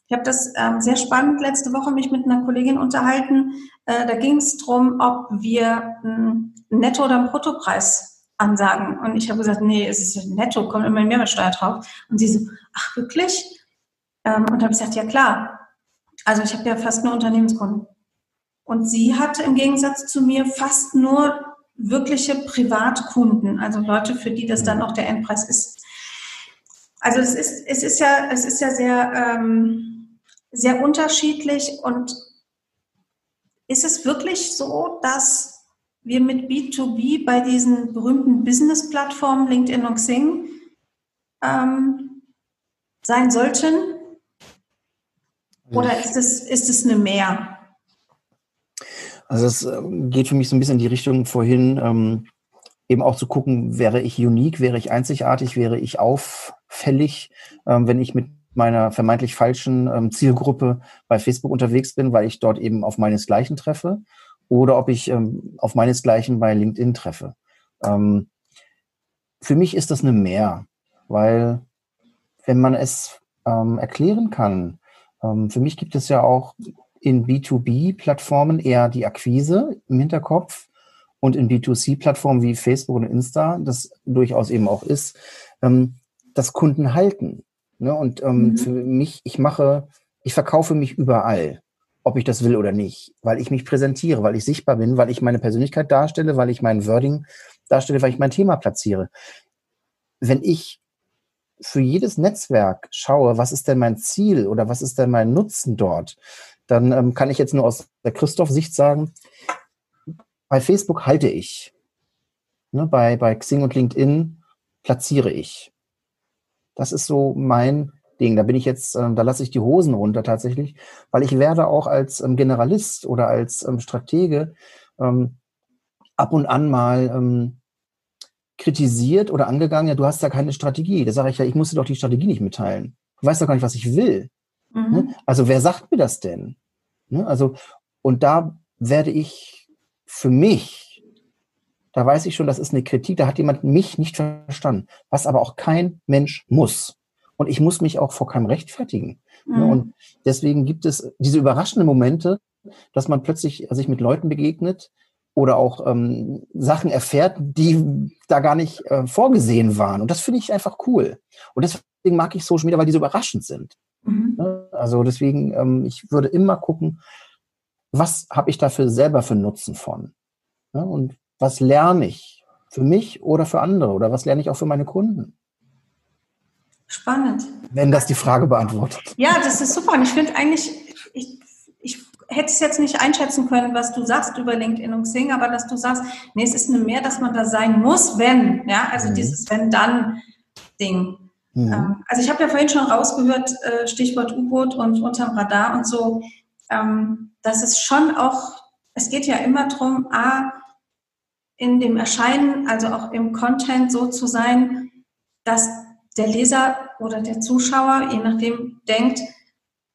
Ich habe das ähm, sehr spannend letzte Woche mich mit einer Kollegin unterhalten. Äh, da ging es darum, ob wir einen Netto- oder einen Bruttopreis ansagen. Und ich habe gesagt, nee, es ist netto, kommt immer Mehrwertsteuer drauf. Und sie so, ach wirklich? Ähm, und habe ich gesagt, ja klar. Also ich habe ja fast nur Unternehmenskunden. Und sie hatte im Gegensatz zu mir fast nur wirkliche Privatkunden, also Leute, für die das dann mhm. auch der Endpreis ist. Also es ist, es ist ja, es ist ja sehr, ähm, sehr unterschiedlich und ist es wirklich so, dass wir mit B2B bei diesen berühmten Business-Plattformen LinkedIn und Xing ähm, sein sollten? Oder ist es, ist es eine Mehr? Also es ähm, geht für mich so ein bisschen in die Richtung vorhin, ähm, eben auch zu gucken, wäre ich unique, wäre ich einzigartig, wäre ich auffällig, ähm, wenn ich mit meiner vermeintlich falschen ähm, Zielgruppe bei Facebook unterwegs bin, weil ich dort eben auf meinesgleichen treffe oder ob ich ähm, auf meinesgleichen bei LinkedIn treffe. Ähm, für mich ist das eine Mehr, weil wenn man es erklären kann, für mich gibt es ja auch in B2B-Plattformen eher die Akquise im Hinterkopf und in B2C-Plattformen wie Facebook und Insta, das durchaus eben auch ist, ähm, das Kunden halten. Ne? Und ähm, mhm. für mich, ich mache, ich verkaufe mich überall, ob ich das will oder nicht, weil ich mich präsentiere, weil ich sichtbar bin, weil ich meine Persönlichkeit darstelle, weil ich mein Wording darstelle, weil ich mein Thema platziere. Wenn ich für jedes Netzwerk schaue, was ist denn mein Ziel oder was ist denn mein Nutzen dort, dann ähm, kann ich jetzt nur aus der Christoph-Sicht sagen, bei Facebook halte ich. Ne, bei, bei Xing und LinkedIn platziere ich. Das ist so mein Ding. Da bin ich jetzt, ähm, da lasse ich die Hosen runter tatsächlich, weil ich werde auch als ähm, Generalist oder als ähm, Stratege ähm, ab und an mal ähm, kritisiert oder angegangen, ja, du hast ja keine Strategie. Da sage ich ja, ich musste doch die Strategie nicht mitteilen. Du weißt doch gar nicht, was ich will. Mhm. Ne? Also wer sagt mir das denn? Ne? Also, und da werde ich für mich, da weiß ich schon, das ist eine Kritik, da hat jemand mich nicht verstanden, was aber auch kein Mensch muss. Und ich muss mich auch vor keinem rechtfertigen. Ne? Mhm. Und deswegen gibt es diese überraschenden Momente, dass man plötzlich sich mit Leuten begegnet oder auch ähm, Sachen erfährt, die da gar nicht äh, vorgesehen waren. Und das finde ich einfach cool. Und deswegen mag ich Social Media, weil die so überraschend sind. Mhm. Ne? Also deswegen, ähm, ich würde immer gucken, was habe ich dafür selber für Nutzen von? Ne? Und was lerne ich für mich oder für andere? Oder was lerne ich auch für meine Kunden? Spannend. Wenn das die Frage beantwortet. Ja, das ist super. Und ich finde eigentlich, ich, ich hätte es jetzt nicht einschätzen können, was du sagst über LinkedIn und Xing, aber dass du sagst, nee, es ist eine mehr, dass man da sein muss, wenn. Ja, also mhm. dieses Wenn-Dann-Ding. Mhm. Ähm, also ich habe ja vorhin schon rausgehört, äh, Stichwort U-Boot und unterm Radar und so, ähm, dass es schon auch, es geht ja immer darum, A, in dem Erscheinen, also auch im Content so zu sein, dass der Leser oder der Zuschauer, je nachdem, denkt,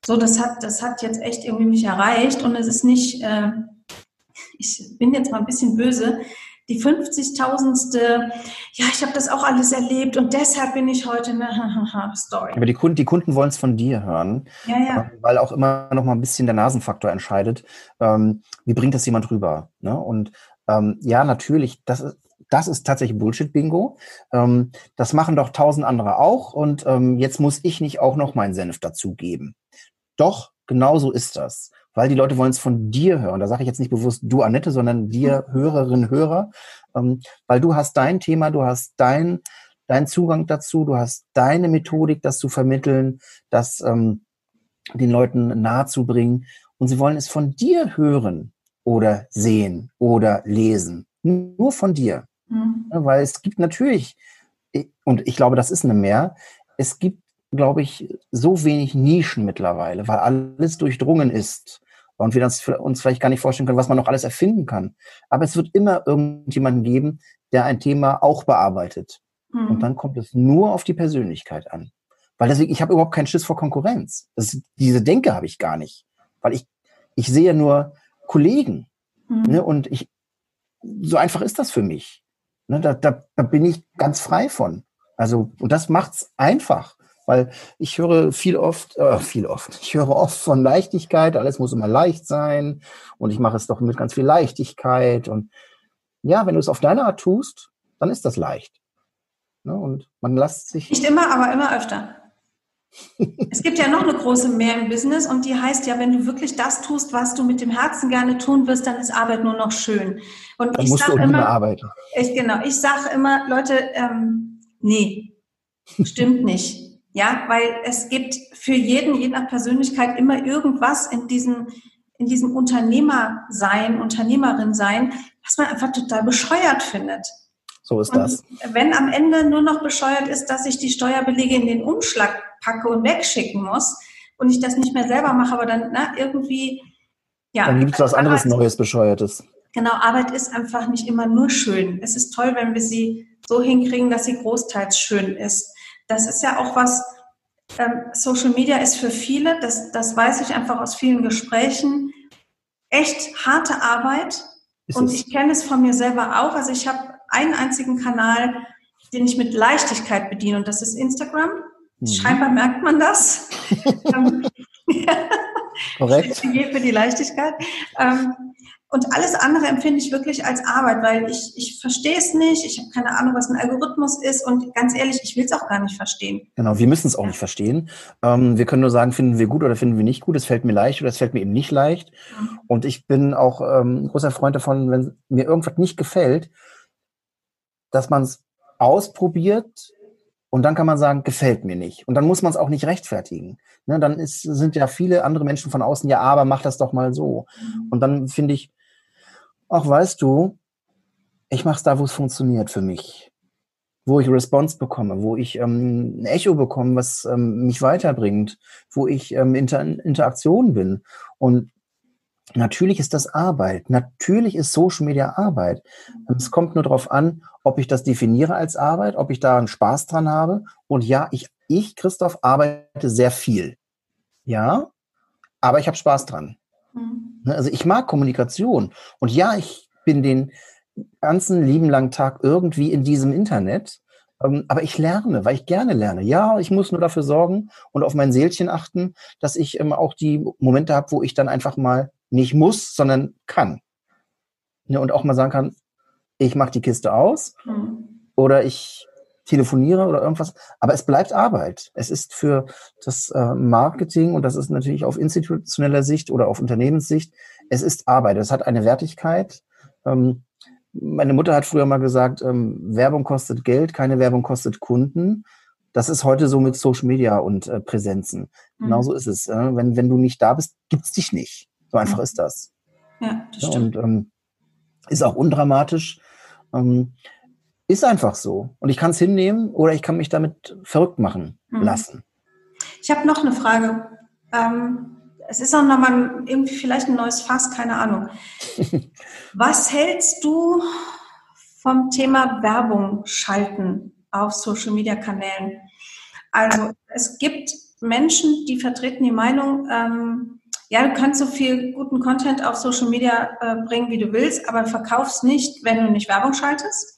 so, das hat, das hat jetzt echt irgendwie mich erreicht und es ist nicht, äh, ich bin jetzt mal ein bisschen böse, die 50.000ste, ja, ich habe das auch alles erlebt und deshalb bin ich heute eine Story. Aber die Kunden, die Kunden wollen es von dir hören, ja, ja. Ähm, weil auch immer noch mal ein bisschen der Nasenfaktor entscheidet. Ähm, wie bringt das jemand rüber? Ne? Und ähm, ja, natürlich, das ist, das ist tatsächlich Bullshit-Bingo. Ähm, das machen doch tausend andere auch und ähm, jetzt muss ich nicht auch noch meinen Senf dazugeben. Doch, genau so ist das. Weil die Leute wollen es von dir hören. Da sage ich jetzt nicht bewusst du, Annette, sondern dir, Hörerinnen, Hörer. Ähm, weil du hast dein Thema, du hast dein, dein Zugang dazu, du hast deine Methodik, das zu vermitteln, das ähm, den Leuten nahezubringen. Und sie wollen es von dir hören oder sehen oder lesen. Nur von dir. Mhm. Weil es gibt natürlich, und ich glaube, das ist eine Mehr, es gibt, glaube ich, so wenig Nischen mittlerweile, weil alles durchdrungen ist. Und wir uns vielleicht gar nicht vorstellen können, was man noch alles erfinden kann. Aber es wird immer irgendjemanden geben, der ein Thema auch bearbeitet. Mhm. Und dann kommt es nur auf die Persönlichkeit an. Weil deswegen, ich habe überhaupt keinen Schiss vor Konkurrenz. Das, diese Denke habe ich gar nicht. Weil ich, ich sehe nur Kollegen. Mhm. Ne, und ich, so einfach ist das für mich. Ne, da, da, da bin ich ganz frei von. Also, und das macht's einfach. Weil ich höre viel oft, äh, viel oft, ich höre oft von Leichtigkeit, alles muss immer leicht sein und ich mache es doch mit ganz viel Leichtigkeit. Und ja, wenn du es auf deine Art tust, dann ist das leicht. Ne? Und man lässt sich. Nicht immer, aber immer öfter. es gibt ja noch eine große Mehr im Business und die heißt ja, wenn du wirklich das tust, was du mit dem Herzen gerne tun wirst, dann ist Arbeit nur noch schön. Und dann ich sage immer, arbeiten. Ich, genau, ich sage immer, Leute, ähm, nee, stimmt nicht. Ja, weil es gibt für jeden, je nach Persönlichkeit, immer irgendwas in diesem, in diesem Unternehmer-Sein, Unternehmerin-Sein, was man einfach total bescheuert findet. So ist und das. Wenn am Ende nur noch bescheuert ist, dass ich die Steuerbelege in den Umschlag packe und wegschicken muss und ich das nicht mehr selber mache, aber dann na, irgendwie, ja. Dann gibt es was anderes Arbeit, Neues, Bescheuertes. Genau, Arbeit ist einfach nicht immer nur schön. Es ist toll, wenn wir sie so hinkriegen, dass sie großteils schön ist. Das ist ja auch was, ähm, Social Media ist für viele, das, das weiß ich einfach aus vielen Gesprächen, echt harte Arbeit. Ist und es? ich kenne es von mir selber auch. Also ich habe einen einzigen Kanal, den ich mit Leichtigkeit bediene und das ist Instagram. Mhm. Scheinbar merkt man das. Korrekt. für die Leichtigkeit. Ähm, und alles andere empfinde ich wirklich als Arbeit, weil ich, ich verstehe es nicht, ich habe keine Ahnung, was ein Algorithmus ist und ganz ehrlich, ich will es auch gar nicht verstehen. Genau, wir müssen es auch nicht verstehen. Ähm, wir können nur sagen, finden wir gut oder finden wir nicht gut, es fällt mir leicht oder es fällt mir eben nicht leicht. Mhm. Und ich bin auch ähm, ein großer Freund davon, wenn mir irgendwas nicht gefällt, dass man es ausprobiert und dann kann man sagen, gefällt mir nicht. Und dann muss man es auch nicht rechtfertigen. Ne, dann ist, sind ja viele andere Menschen von außen, ja, aber mach das doch mal so. Mhm. Und dann finde ich, ach, weißt du, ich mache es da, wo es funktioniert für mich. Wo ich Response bekomme, wo ich ähm, ein Echo bekomme, was ähm, mich weiterbringt, wo ich ähm, Inter Interaktion bin. Und Natürlich ist das Arbeit. Natürlich ist Social Media Arbeit. Es kommt nur darauf an, ob ich das definiere als Arbeit, ob ich da einen Spaß dran habe. Und ja, ich, ich Christoph, arbeite sehr viel. Ja, aber ich habe Spaß dran. Mhm. Ne, also ich mag Kommunikation. Und ja, ich bin den ganzen lieben langen Tag irgendwie in diesem Internet. Ähm, aber ich lerne, weil ich gerne lerne. Ja, ich muss nur dafür sorgen und auf mein Seelchen achten, dass ich ähm, auch die Momente habe, wo ich dann einfach mal nicht muss, sondern kann. Ja, und auch mal sagen kann, ich mache die Kiste aus mhm. oder ich telefoniere oder irgendwas. Aber es bleibt Arbeit. Es ist für das äh, Marketing und das ist natürlich auf institutioneller Sicht oder auf Unternehmenssicht, es ist Arbeit. Es hat eine Wertigkeit. Ähm, meine Mutter hat früher mal gesagt, ähm, Werbung kostet Geld, keine Werbung kostet Kunden. Das ist heute so mit Social Media und äh, Präsenzen. Mhm. Genauso ist es. Wenn, wenn du nicht da bist, gibt's dich nicht. So einfach ist das. Ja, das stimmt. Und ähm, ist auch undramatisch. Ähm, ist einfach so. Und ich kann es hinnehmen oder ich kann mich damit verrückt machen mhm. lassen. Ich habe noch eine Frage. Ähm, es ist auch nochmal irgendwie vielleicht ein neues Fass, keine Ahnung. Was hältst du vom Thema Werbung schalten auf Social Media Kanälen? Also es gibt Menschen, die vertreten die Meinung, ähm, ja, du kannst so viel guten Content auf Social Media äh, bringen, wie du willst, aber verkaufst nicht, wenn du nicht Werbung schaltest.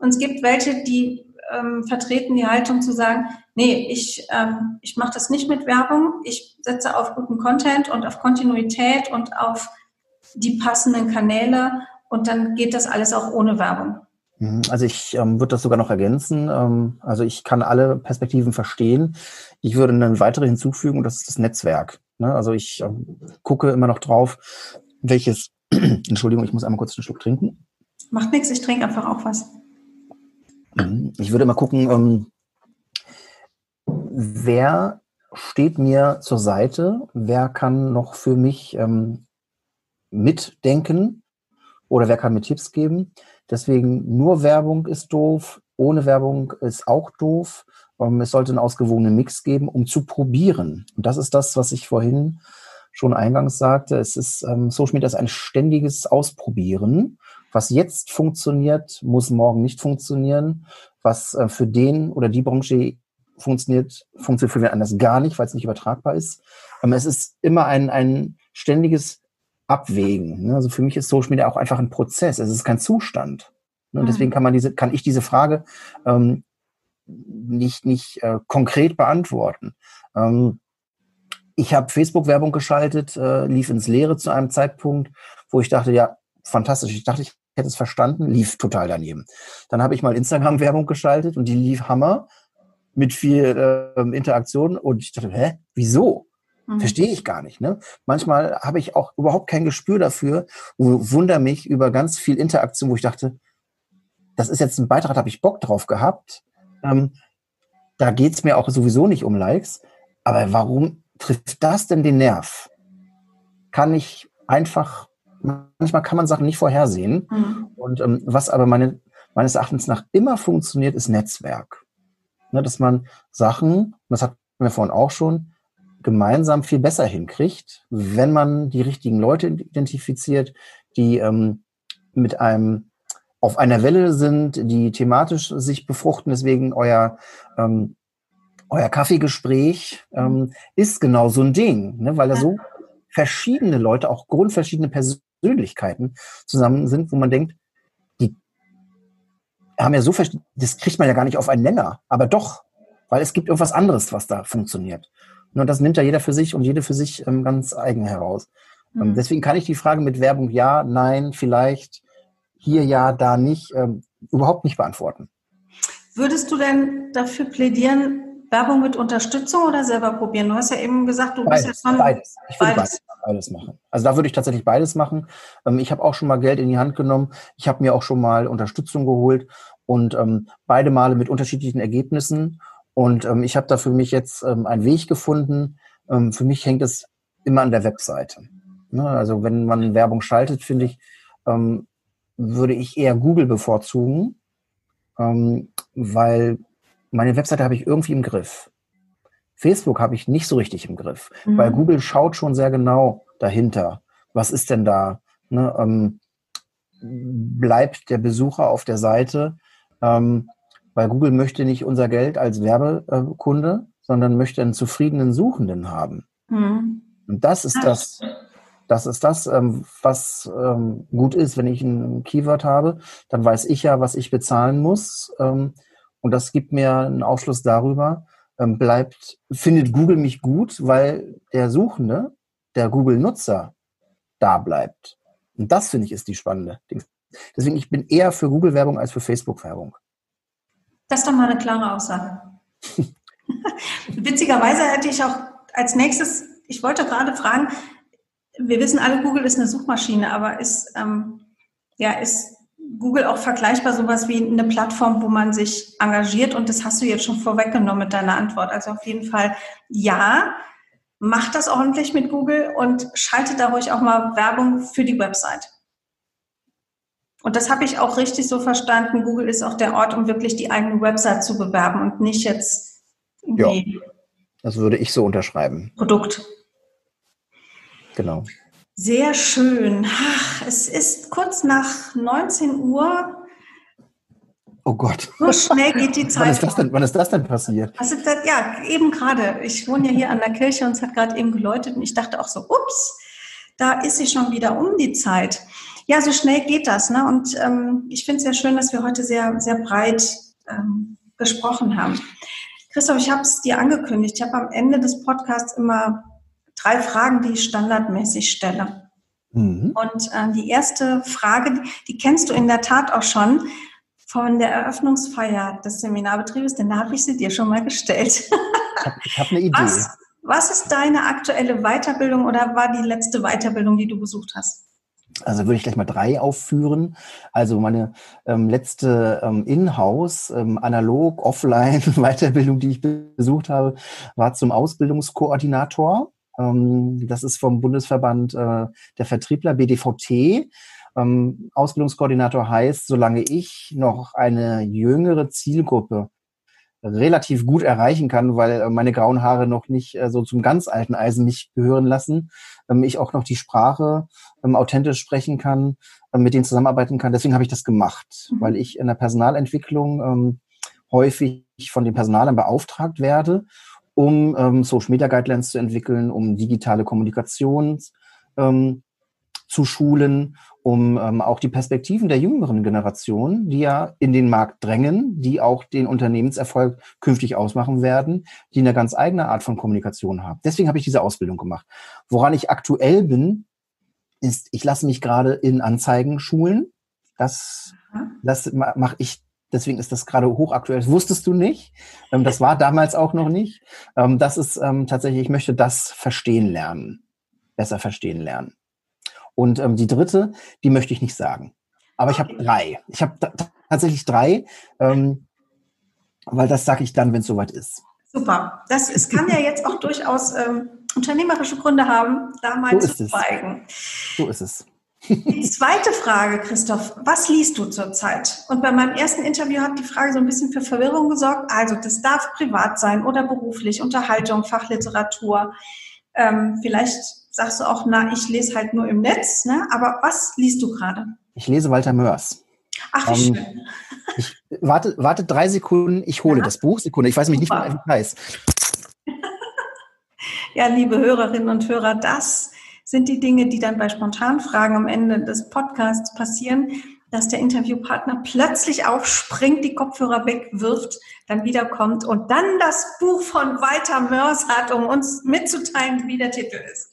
Und es gibt welche, die ähm, vertreten die Haltung zu sagen, nee, ich, ähm, ich mache das nicht mit Werbung, ich setze auf guten Content und auf Kontinuität und auf die passenden Kanäle und dann geht das alles auch ohne Werbung. Mhm, also ich ähm, würde das sogar noch ergänzen. Ähm, also ich kann alle Perspektiven verstehen. Ich würde eine weitere hinzufügen und das ist das Netzwerk. Ne? Also ich ähm, gucke immer noch drauf, welches, Entschuldigung, ich muss einmal kurz einen Schluck trinken. Macht nichts, ich trinke einfach auch was. Ich würde immer gucken, ähm, wer steht mir zur Seite, wer kann noch für mich ähm, mitdenken oder wer kann mir Tipps geben. Deswegen nur Werbung ist doof, ohne Werbung ist auch doof. Ähm, es sollte einen ausgewogenen Mix geben, um zu probieren. Und das ist das, was ich vorhin schon eingangs sagte. Es ist Social Media ist ein ständiges Ausprobieren. Was jetzt funktioniert, muss morgen nicht funktionieren. Was äh, für den oder die Branche funktioniert, funktioniert für wen anders gar nicht, weil es nicht übertragbar ist. Ähm, es ist immer ein, ein ständiges Abwägen. Ne? Also für mich ist Social Media auch einfach ein Prozess. Es ist kein Zustand. Ne? Und mhm. deswegen kann man diese, kann ich diese Frage ähm, nicht, nicht äh, konkret beantworten. Ähm, ich habe Facebook-Werbung geschaltet, äh, lief ins Leere zu einem Zeitpunkt, wo ich dachte, ja, fantastisch. Ich dachte, ich hätte es verstanden, lief total daneben. Dann habe ich mal Instagram-Werbung geschaltet und die lief Hammer mit viel äh, Interaktion und ich dachte, hä, wieso? Mhm. Verstehe ich gar nicht. Ne? Manchmal habe ich auch überhaupt kein Gespür dafür und wundere mich über ganz viel Interaktion, wo ich dachte, das ist jetzt ein Beitrag, da habe ich Bock drauf gehabt. Ähm, da geht es mir auch sowieso nicht um Likes. Aber warum trifft das denn den Nerv? Kann ich einfach, manchmal kann man Sachen nicht vorhersehen. Mhm. Und ähm, was aber meine, meines Erachtens nach immer funktioniert, ist Netzwerk. Ne, dass man Sachen, das hatten wir vorhin auch schon, gemeinsam viel besser hinkriegt, wenn man die richtigen Leute identifiziert, die ähm, mit einem auf einer Welle sind, die thematisch sich befruchten. Deswegen euer ähm, euer Kaffeegespräch ähm, ist genau so ein Ding, ne? weil da so verschiedene Leute, auch grundverschiedene Persönlichkeiten zusammen sind, wo man denkt, die haben ja so, das kriegt man ja gar nicht auf einen Nenner, aber doch, weil es gibt irgendwas anderes, was da funktioniert. Nur das nimmt ja jeder für sich und jede für sich ähm, ganz eigen heraus. Ähm, mhm. deswegen kann ich die Frage mit Werbung ja, nein, vielleicht, hier ja, da nicht, ähm, überhaupt nicht beantworten. Würdest du denn dafür plädieren, Werbung mit Unterstützung oder selber probieren? Du hast ja eben gesagt, du beides, bist ja schon beides. Ich würde beides. Beides machen. Also da würde ich tatsächlich beides machen. Ähm, ich habe auch schon mal Geld in die Hand genommen. Ich habe mir auch schon mal Unterstützung geholt und ähm, beide Male mit unterschiedlichen Ergebnissen. Und ähm, ich habe da für mich jetzt ähm, einen Weg gefunden. Ähm, für mich hängt es immer an der Webseite. Ne? Also wenn man Werbung schaltet, finde ich, ähm, würde ich eher Google bevorzugen, weil meine Webseite habe ich irgendwie im Griff. Facebook habe ich nicht so richtig im Griff, mhm. weil Google schaut schon sehr genau dahinter. Was ist denn da? Ne, ähm, bleibt der Besucher auf der Seite? Ähm, weil Google möchte nicht unser Geld als Werbekunde, sondern möchte einen zufriedenen Suchenden haben. Mhm. Und das ist das, das ist das, ähm, was ähm, gut ist, wenn ich ein Keyword habe, dann weiß ich ja, was ich bezahlen muss. Ähm, und das gibt mir einen Aufschluss darüber, bleibt, findet Google mich gut, weil der Suchende, der Google-Nutzer da bleibt. Und das finde ich ist die spannende Ding. Deswegen, ich bin eher für Google-Werbung als für Facebook-Werbung. Das ist doch mal eine klare Aussage. Witzigerweise hätte ich auch als nächstes, ich wollte gerade fragen, wir wissen alle, Google ist eine Suchmaschine, aber ist, ähm, ja, ist Google auch vergleichbar sowas wie eine Plattform, wo man sich engagiert? Und das hast du jetzt schon vorweggenommen mit deiner Antwort. Also auf jeden Fall ja. Macht das ordentlich mit Google und schaltet da ruhig auch mal Werbung für die Website. Und das habe ich auch richtig so verstanden. Google ist auch der Ort, um wirklich die eigene Website zu bewerben und nicht jetzt ja, das würde ich so unterschreiben. Produkt. Genau. Sehr schön. Ach, es ist kurz nach 19 Uhr. Oh Gott. So schnell geht die Zeit. wann, ist das denn, wann ist das denn passiert? Ist das? Ja, eben gerade. Ich wohne ja hier an der Kirche und es hat gerade eben geläutet und ich dachte auch so, ups, da ist sie schon wieder um die Zeit. Ja, so schnell geht das. Ne? Und ähm, ich finde es sehr schön, dass wir heute sehr, sehr breit ähm, gesprochen haben. Christoph, ich habe es dir angekündigt. Ich habe am Ende des Podcasts immer drei Fragen, die ich standardmäßig stelle. Mhm. Und äh, die erste Frage, die kennst du in der Tat auch schon. von der Eröffnungsfeier des Seminarbetriebes, denn da habe ich sie dir schon mal gestellt. Ich habe eine Idee. Was, was ist deine aktuelle Weiterbildung oder war die letzte Weiterbildung, die du besucht hast? Also würde ich gleich mal drei aufführen. Also meine ähm, letzte ähm, Inhouse, ähm, analog, offline Weiterbildung, die ich besucht habe, war zum Ausbildungskoordinator. Ähm, das ist vom Bundesverband äh, der Vertriebler BDVT. Ähm, Ausbildungskoordinator heißt, solange ich noch eine jüngere Zielgruppe relativ gut erreichen kann, weil äh, meine grauen Haare noch nicht äh, so zum ganz alten Eisen mich gehören lassen, ähm, ich auch noch die Sprache authentisch sprechen kann, mit denen zusammenarbeiten kann. Deswegen habe ich das gemacht, mhm. weil ich in der Personalentwicklung häufig von den Personalern beauftragt werde, um ähm, Social Media Guidelines zu entwickeln, um digitale Kommunikation ähm, zu schulen, um ähm, auch die Perspektiven der jüngeren Generation, die ja in den Markt drängen, die auch den Unternehmenserfolg künftig ausmachen werden, die eine ganz eigene Art von Kommunikation haben. Deswegen habe ich diese Ausbildung gemacht. Woran ich aktuell bin, ist, ich lasse mich gerade in Anzeigen schulen. Das, das mache ich Deswegen ist das gerade hochaktuell. Das wusstest du nicht. Ähm, das war damals auch noch nicht. Ähm, das ist ähm, tatsächlich, ich möchte das verstehen lernen. Besser verstehen lernen. Und die dritte, die möchte ich nicht sagen. Aber ich habe drei. Ich habe tatsächlich drei, weil das sage ich dann, wenn es soweit ist. Super. Das es kann ja jetzt auch durchaus ähm, unternehmerische Gründe haben, da mal so zu schweigen. So ist es. Die zweite Frage, Christoph, was liest du zurzeit? Und bei meinem ersten Interview hat die Frage so ein bisschen für Verwirrung gesorgt. Also, das darf privat sein oder beruflich, Unterhaltung, Fachliteratur. Ähm, vielleicht sagst du auch, na, ich lese halt nur im Netz, ne? aber was liest du gerade? Ich lese Walter Mörs. Ach, wie ähm, schön. Ich warte, warte drei Sekunden, ich hole ja. das Buch. Sekunde, ich weiß nämlich nicht, wie wie heißt. ja, liebe Hörerinnen und Hörer, das sind die Dinge, die dann bei Spontanfragen am Ende des Podcasts passieren, dass der Interviewpartner plötzlich aufspringt, die Kopfhörer wegwirft, dann wiederkommt und dann das Buch von Walter Mörs hat, um uns mitzuteilen, wie der Titel ist.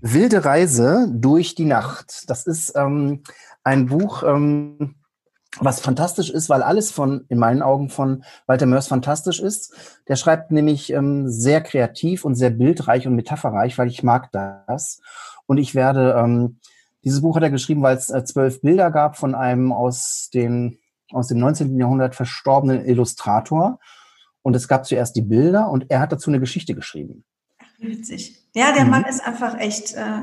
Wilde Reise durch die Nacht. Das ist ähm, ein Buch, ähm, was fantastisch ist, weil alles von, in meinen Augen, von Walter Mörs fantastisch ist. Der schreibt nämlich ähm, sehr kreativ und sehr bildreich und metapherreich, weil ich mag das. Und ich werde, ähm, dieses Buch hat er geschrieben, weil es äh, zwölf Bilder gab von einem aus, den, aus dem 19. Jahrhundert verstorbenen Illustrator. Und es gab zuerst die Bilder und er hat dazu eine Geschichte geschrieben. Witzig. Ja, der mhm. Mann ist einfach echt. Äh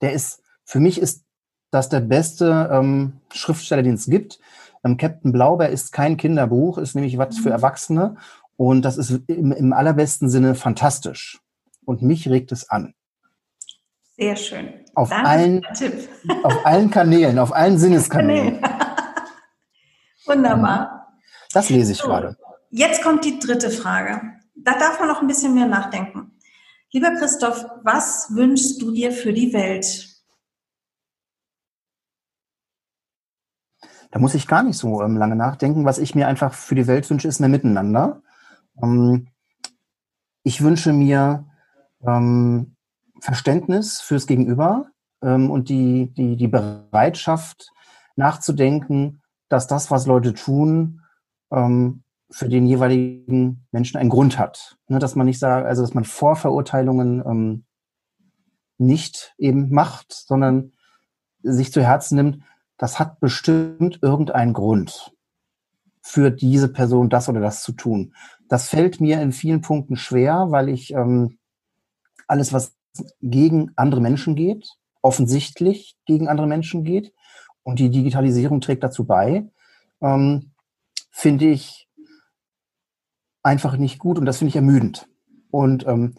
der ist, für mich ist das der beste ähm, Schriftsteller, den es gibt. Ähm, Captain Blaubeer ist kein Kinderbuch, ist nämlich was mhm. für Erwachsene. Und das ist im, im allerbesten Sinne fantastisch. Und mich regt es an. Sehr schön. Auf allen, auf allen Kanälen, auf allen Sinneskanälen. Wunderbar. Das lese ich so, gerade. Jetzt kommt die dritte Frage. Da darf man noch ein bisschen mehr nachdenken. Lieber Christoph, was wünschst du dir für die Welt? Da muss ich gar nicht so ähm, lange nachdenken. Was ich mir einfach für die Welt wünsche, ist mehr Miteinander. Ähm, ich wünsche mir ähm, Verständnis fürs Gegenüber ähm, und die, die, die Bereitschaft nachzudenken, dass das, was Leute tun, ähm, für den jeweiligen Menschen einen Grund hat. Ne, dass man nicht sagt, also dass man Vorverurteilungen ähm, nicht eben macht, sondern sich zu Herzen nimmt, das hat bestimmt irgendeinen Grund für diese Person das oder das zu tun. Das fällt mir in vielen Punkten schwer, weil ich ähm, alles, was gegen andere Menschen geht, offensichtlich gegen andere Menschen geht, und die Digitalisierung trägt dazu bei, ähm, finde ich einfach nicht gut und das finde ich ermüdend. Und ähm,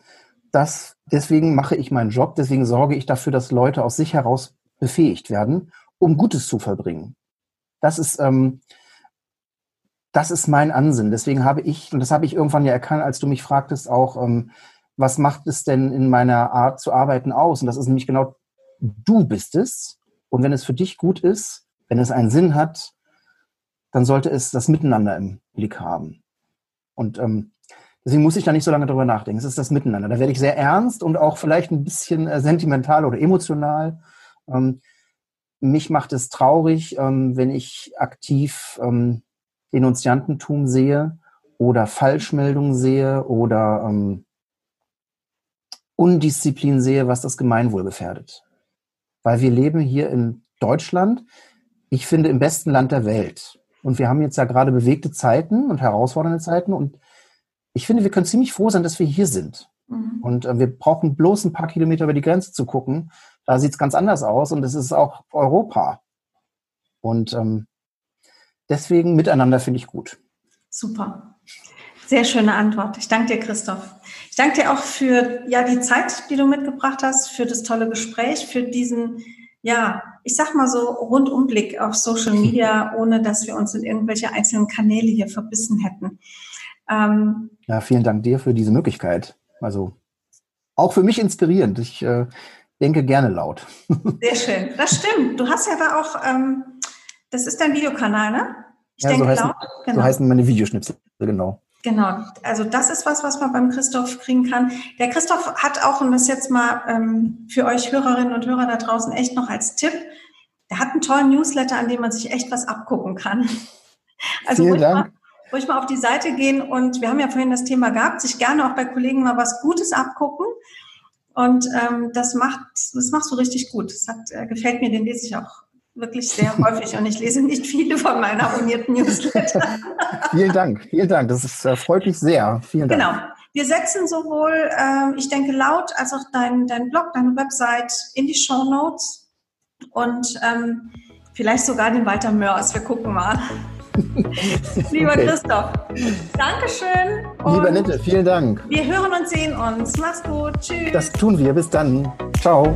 das, deswegen mache ich meinen Job, deswegen sorge ich dafür, dass Leute aus sich heraus befähigt werden, um Gutes zu verbringen. Das ist, ähm, das ist mein Ansinn. Deswegen habe ich, und das habe ich irgendwann ja erkannt, als du mich fragtest, auch, ähm, was macht es denn in meiner Art zu arbeiten aus? Und das ist nämlich genau, du bist es. Und wenn es für dich gut ist, wenn es einen Sinn hat, dann sollte es das Miteinander im Blick haben. Und ähm, deswegen muss ich da nicht so lange drüber nachdenken. Es ist das Miteinander. Da werde ich sehr ernst und auch vielleicht ein bisschen äh, sentimental oder emotional. Ähm, mich macht es traurig, ähm, wenn ich aktiv ähm, Denunziantentum sehe oder Falschmeldungen sehe oder ähm, Undisziplin sehe, was das Gemeinwohl gefährdet. Weil wir leben hier in Deutschland, ich finde, im besten Land der Welt. Und wir haben jetzt ja gerade bewegte Zeiten und herausfordernde Zeiten. Und ich finde, wir können ziemlich froh sein, dass wir hier sind. Mhm. Und äh, wir brauchen bloß ein paar Kilometer über die Grenze zu gucken. Da sieht es ganz anders aus und es ist auch Europa. Und ähm, deswegen miteinander finde ich gut. Super. Sehr schöne Antwort. Ich danke dir, Christoph. Ich danke dir auch für ja, die Zeit, die du mitgebracht hast, für das tolle Gespräch, für diesen, ja, ich sag mal so, Rundumblick auf Social Media, ohne dass wir uns in irgendwelche einzelnen Kanäle hier verbissen hätten. Ähm, ja, vielen Dank dir für diese Möglichkeit. Also auch für mich inspirierend. Ich äh, denke gerne laut. Sehr schön. Das stimmt. Du hast ja da auch, ähm, das ist dein Videokanal, ne? Ich ja, denke so heißen, laut. Genau. So heißen meine Videoschnipsel, genau. Genau, also das ist was, was man beim Christoph kriegen kann. Der Christoph hat auch, und das jetzt mal ähm, für euch Hörerinnen und Hörer da draußen echt noch als Tipp, der hat einen tollen Newsletter, an dem man sich echt was abgucken kann. Also Vielen Dank. Mal, ruhig mal auf die Seite gehen und wir haben ja vorhin das Thema gehabt, sich gerne auch bei Kollegen mal was Gutes abgucken. Und ähm, das macht, das machst du richtig gut. Das hat, äh, gefällt mir, den lese ich auch wirklich sehr häufig und ich lese nicht viele von meinen abonnierten Newsletter. vielen Dank, vielen Dank. Das ist, äh, freut mich sehr. Vielen Dank. Genau. Wir setzen sowohl, äh, ich denke, laut als auch dein, dein Blog, deine Website in die Show Notes und ähm, vielleicht sogar den Walter Mörs. Wir gucken mal. Lieber okay. Christoph, Dankeschön. Lieber Nette, vielen Dank. Wir hören und sehen uns. Mach's gut. Tschüss. Das tun wir. Bis dann. Ciao.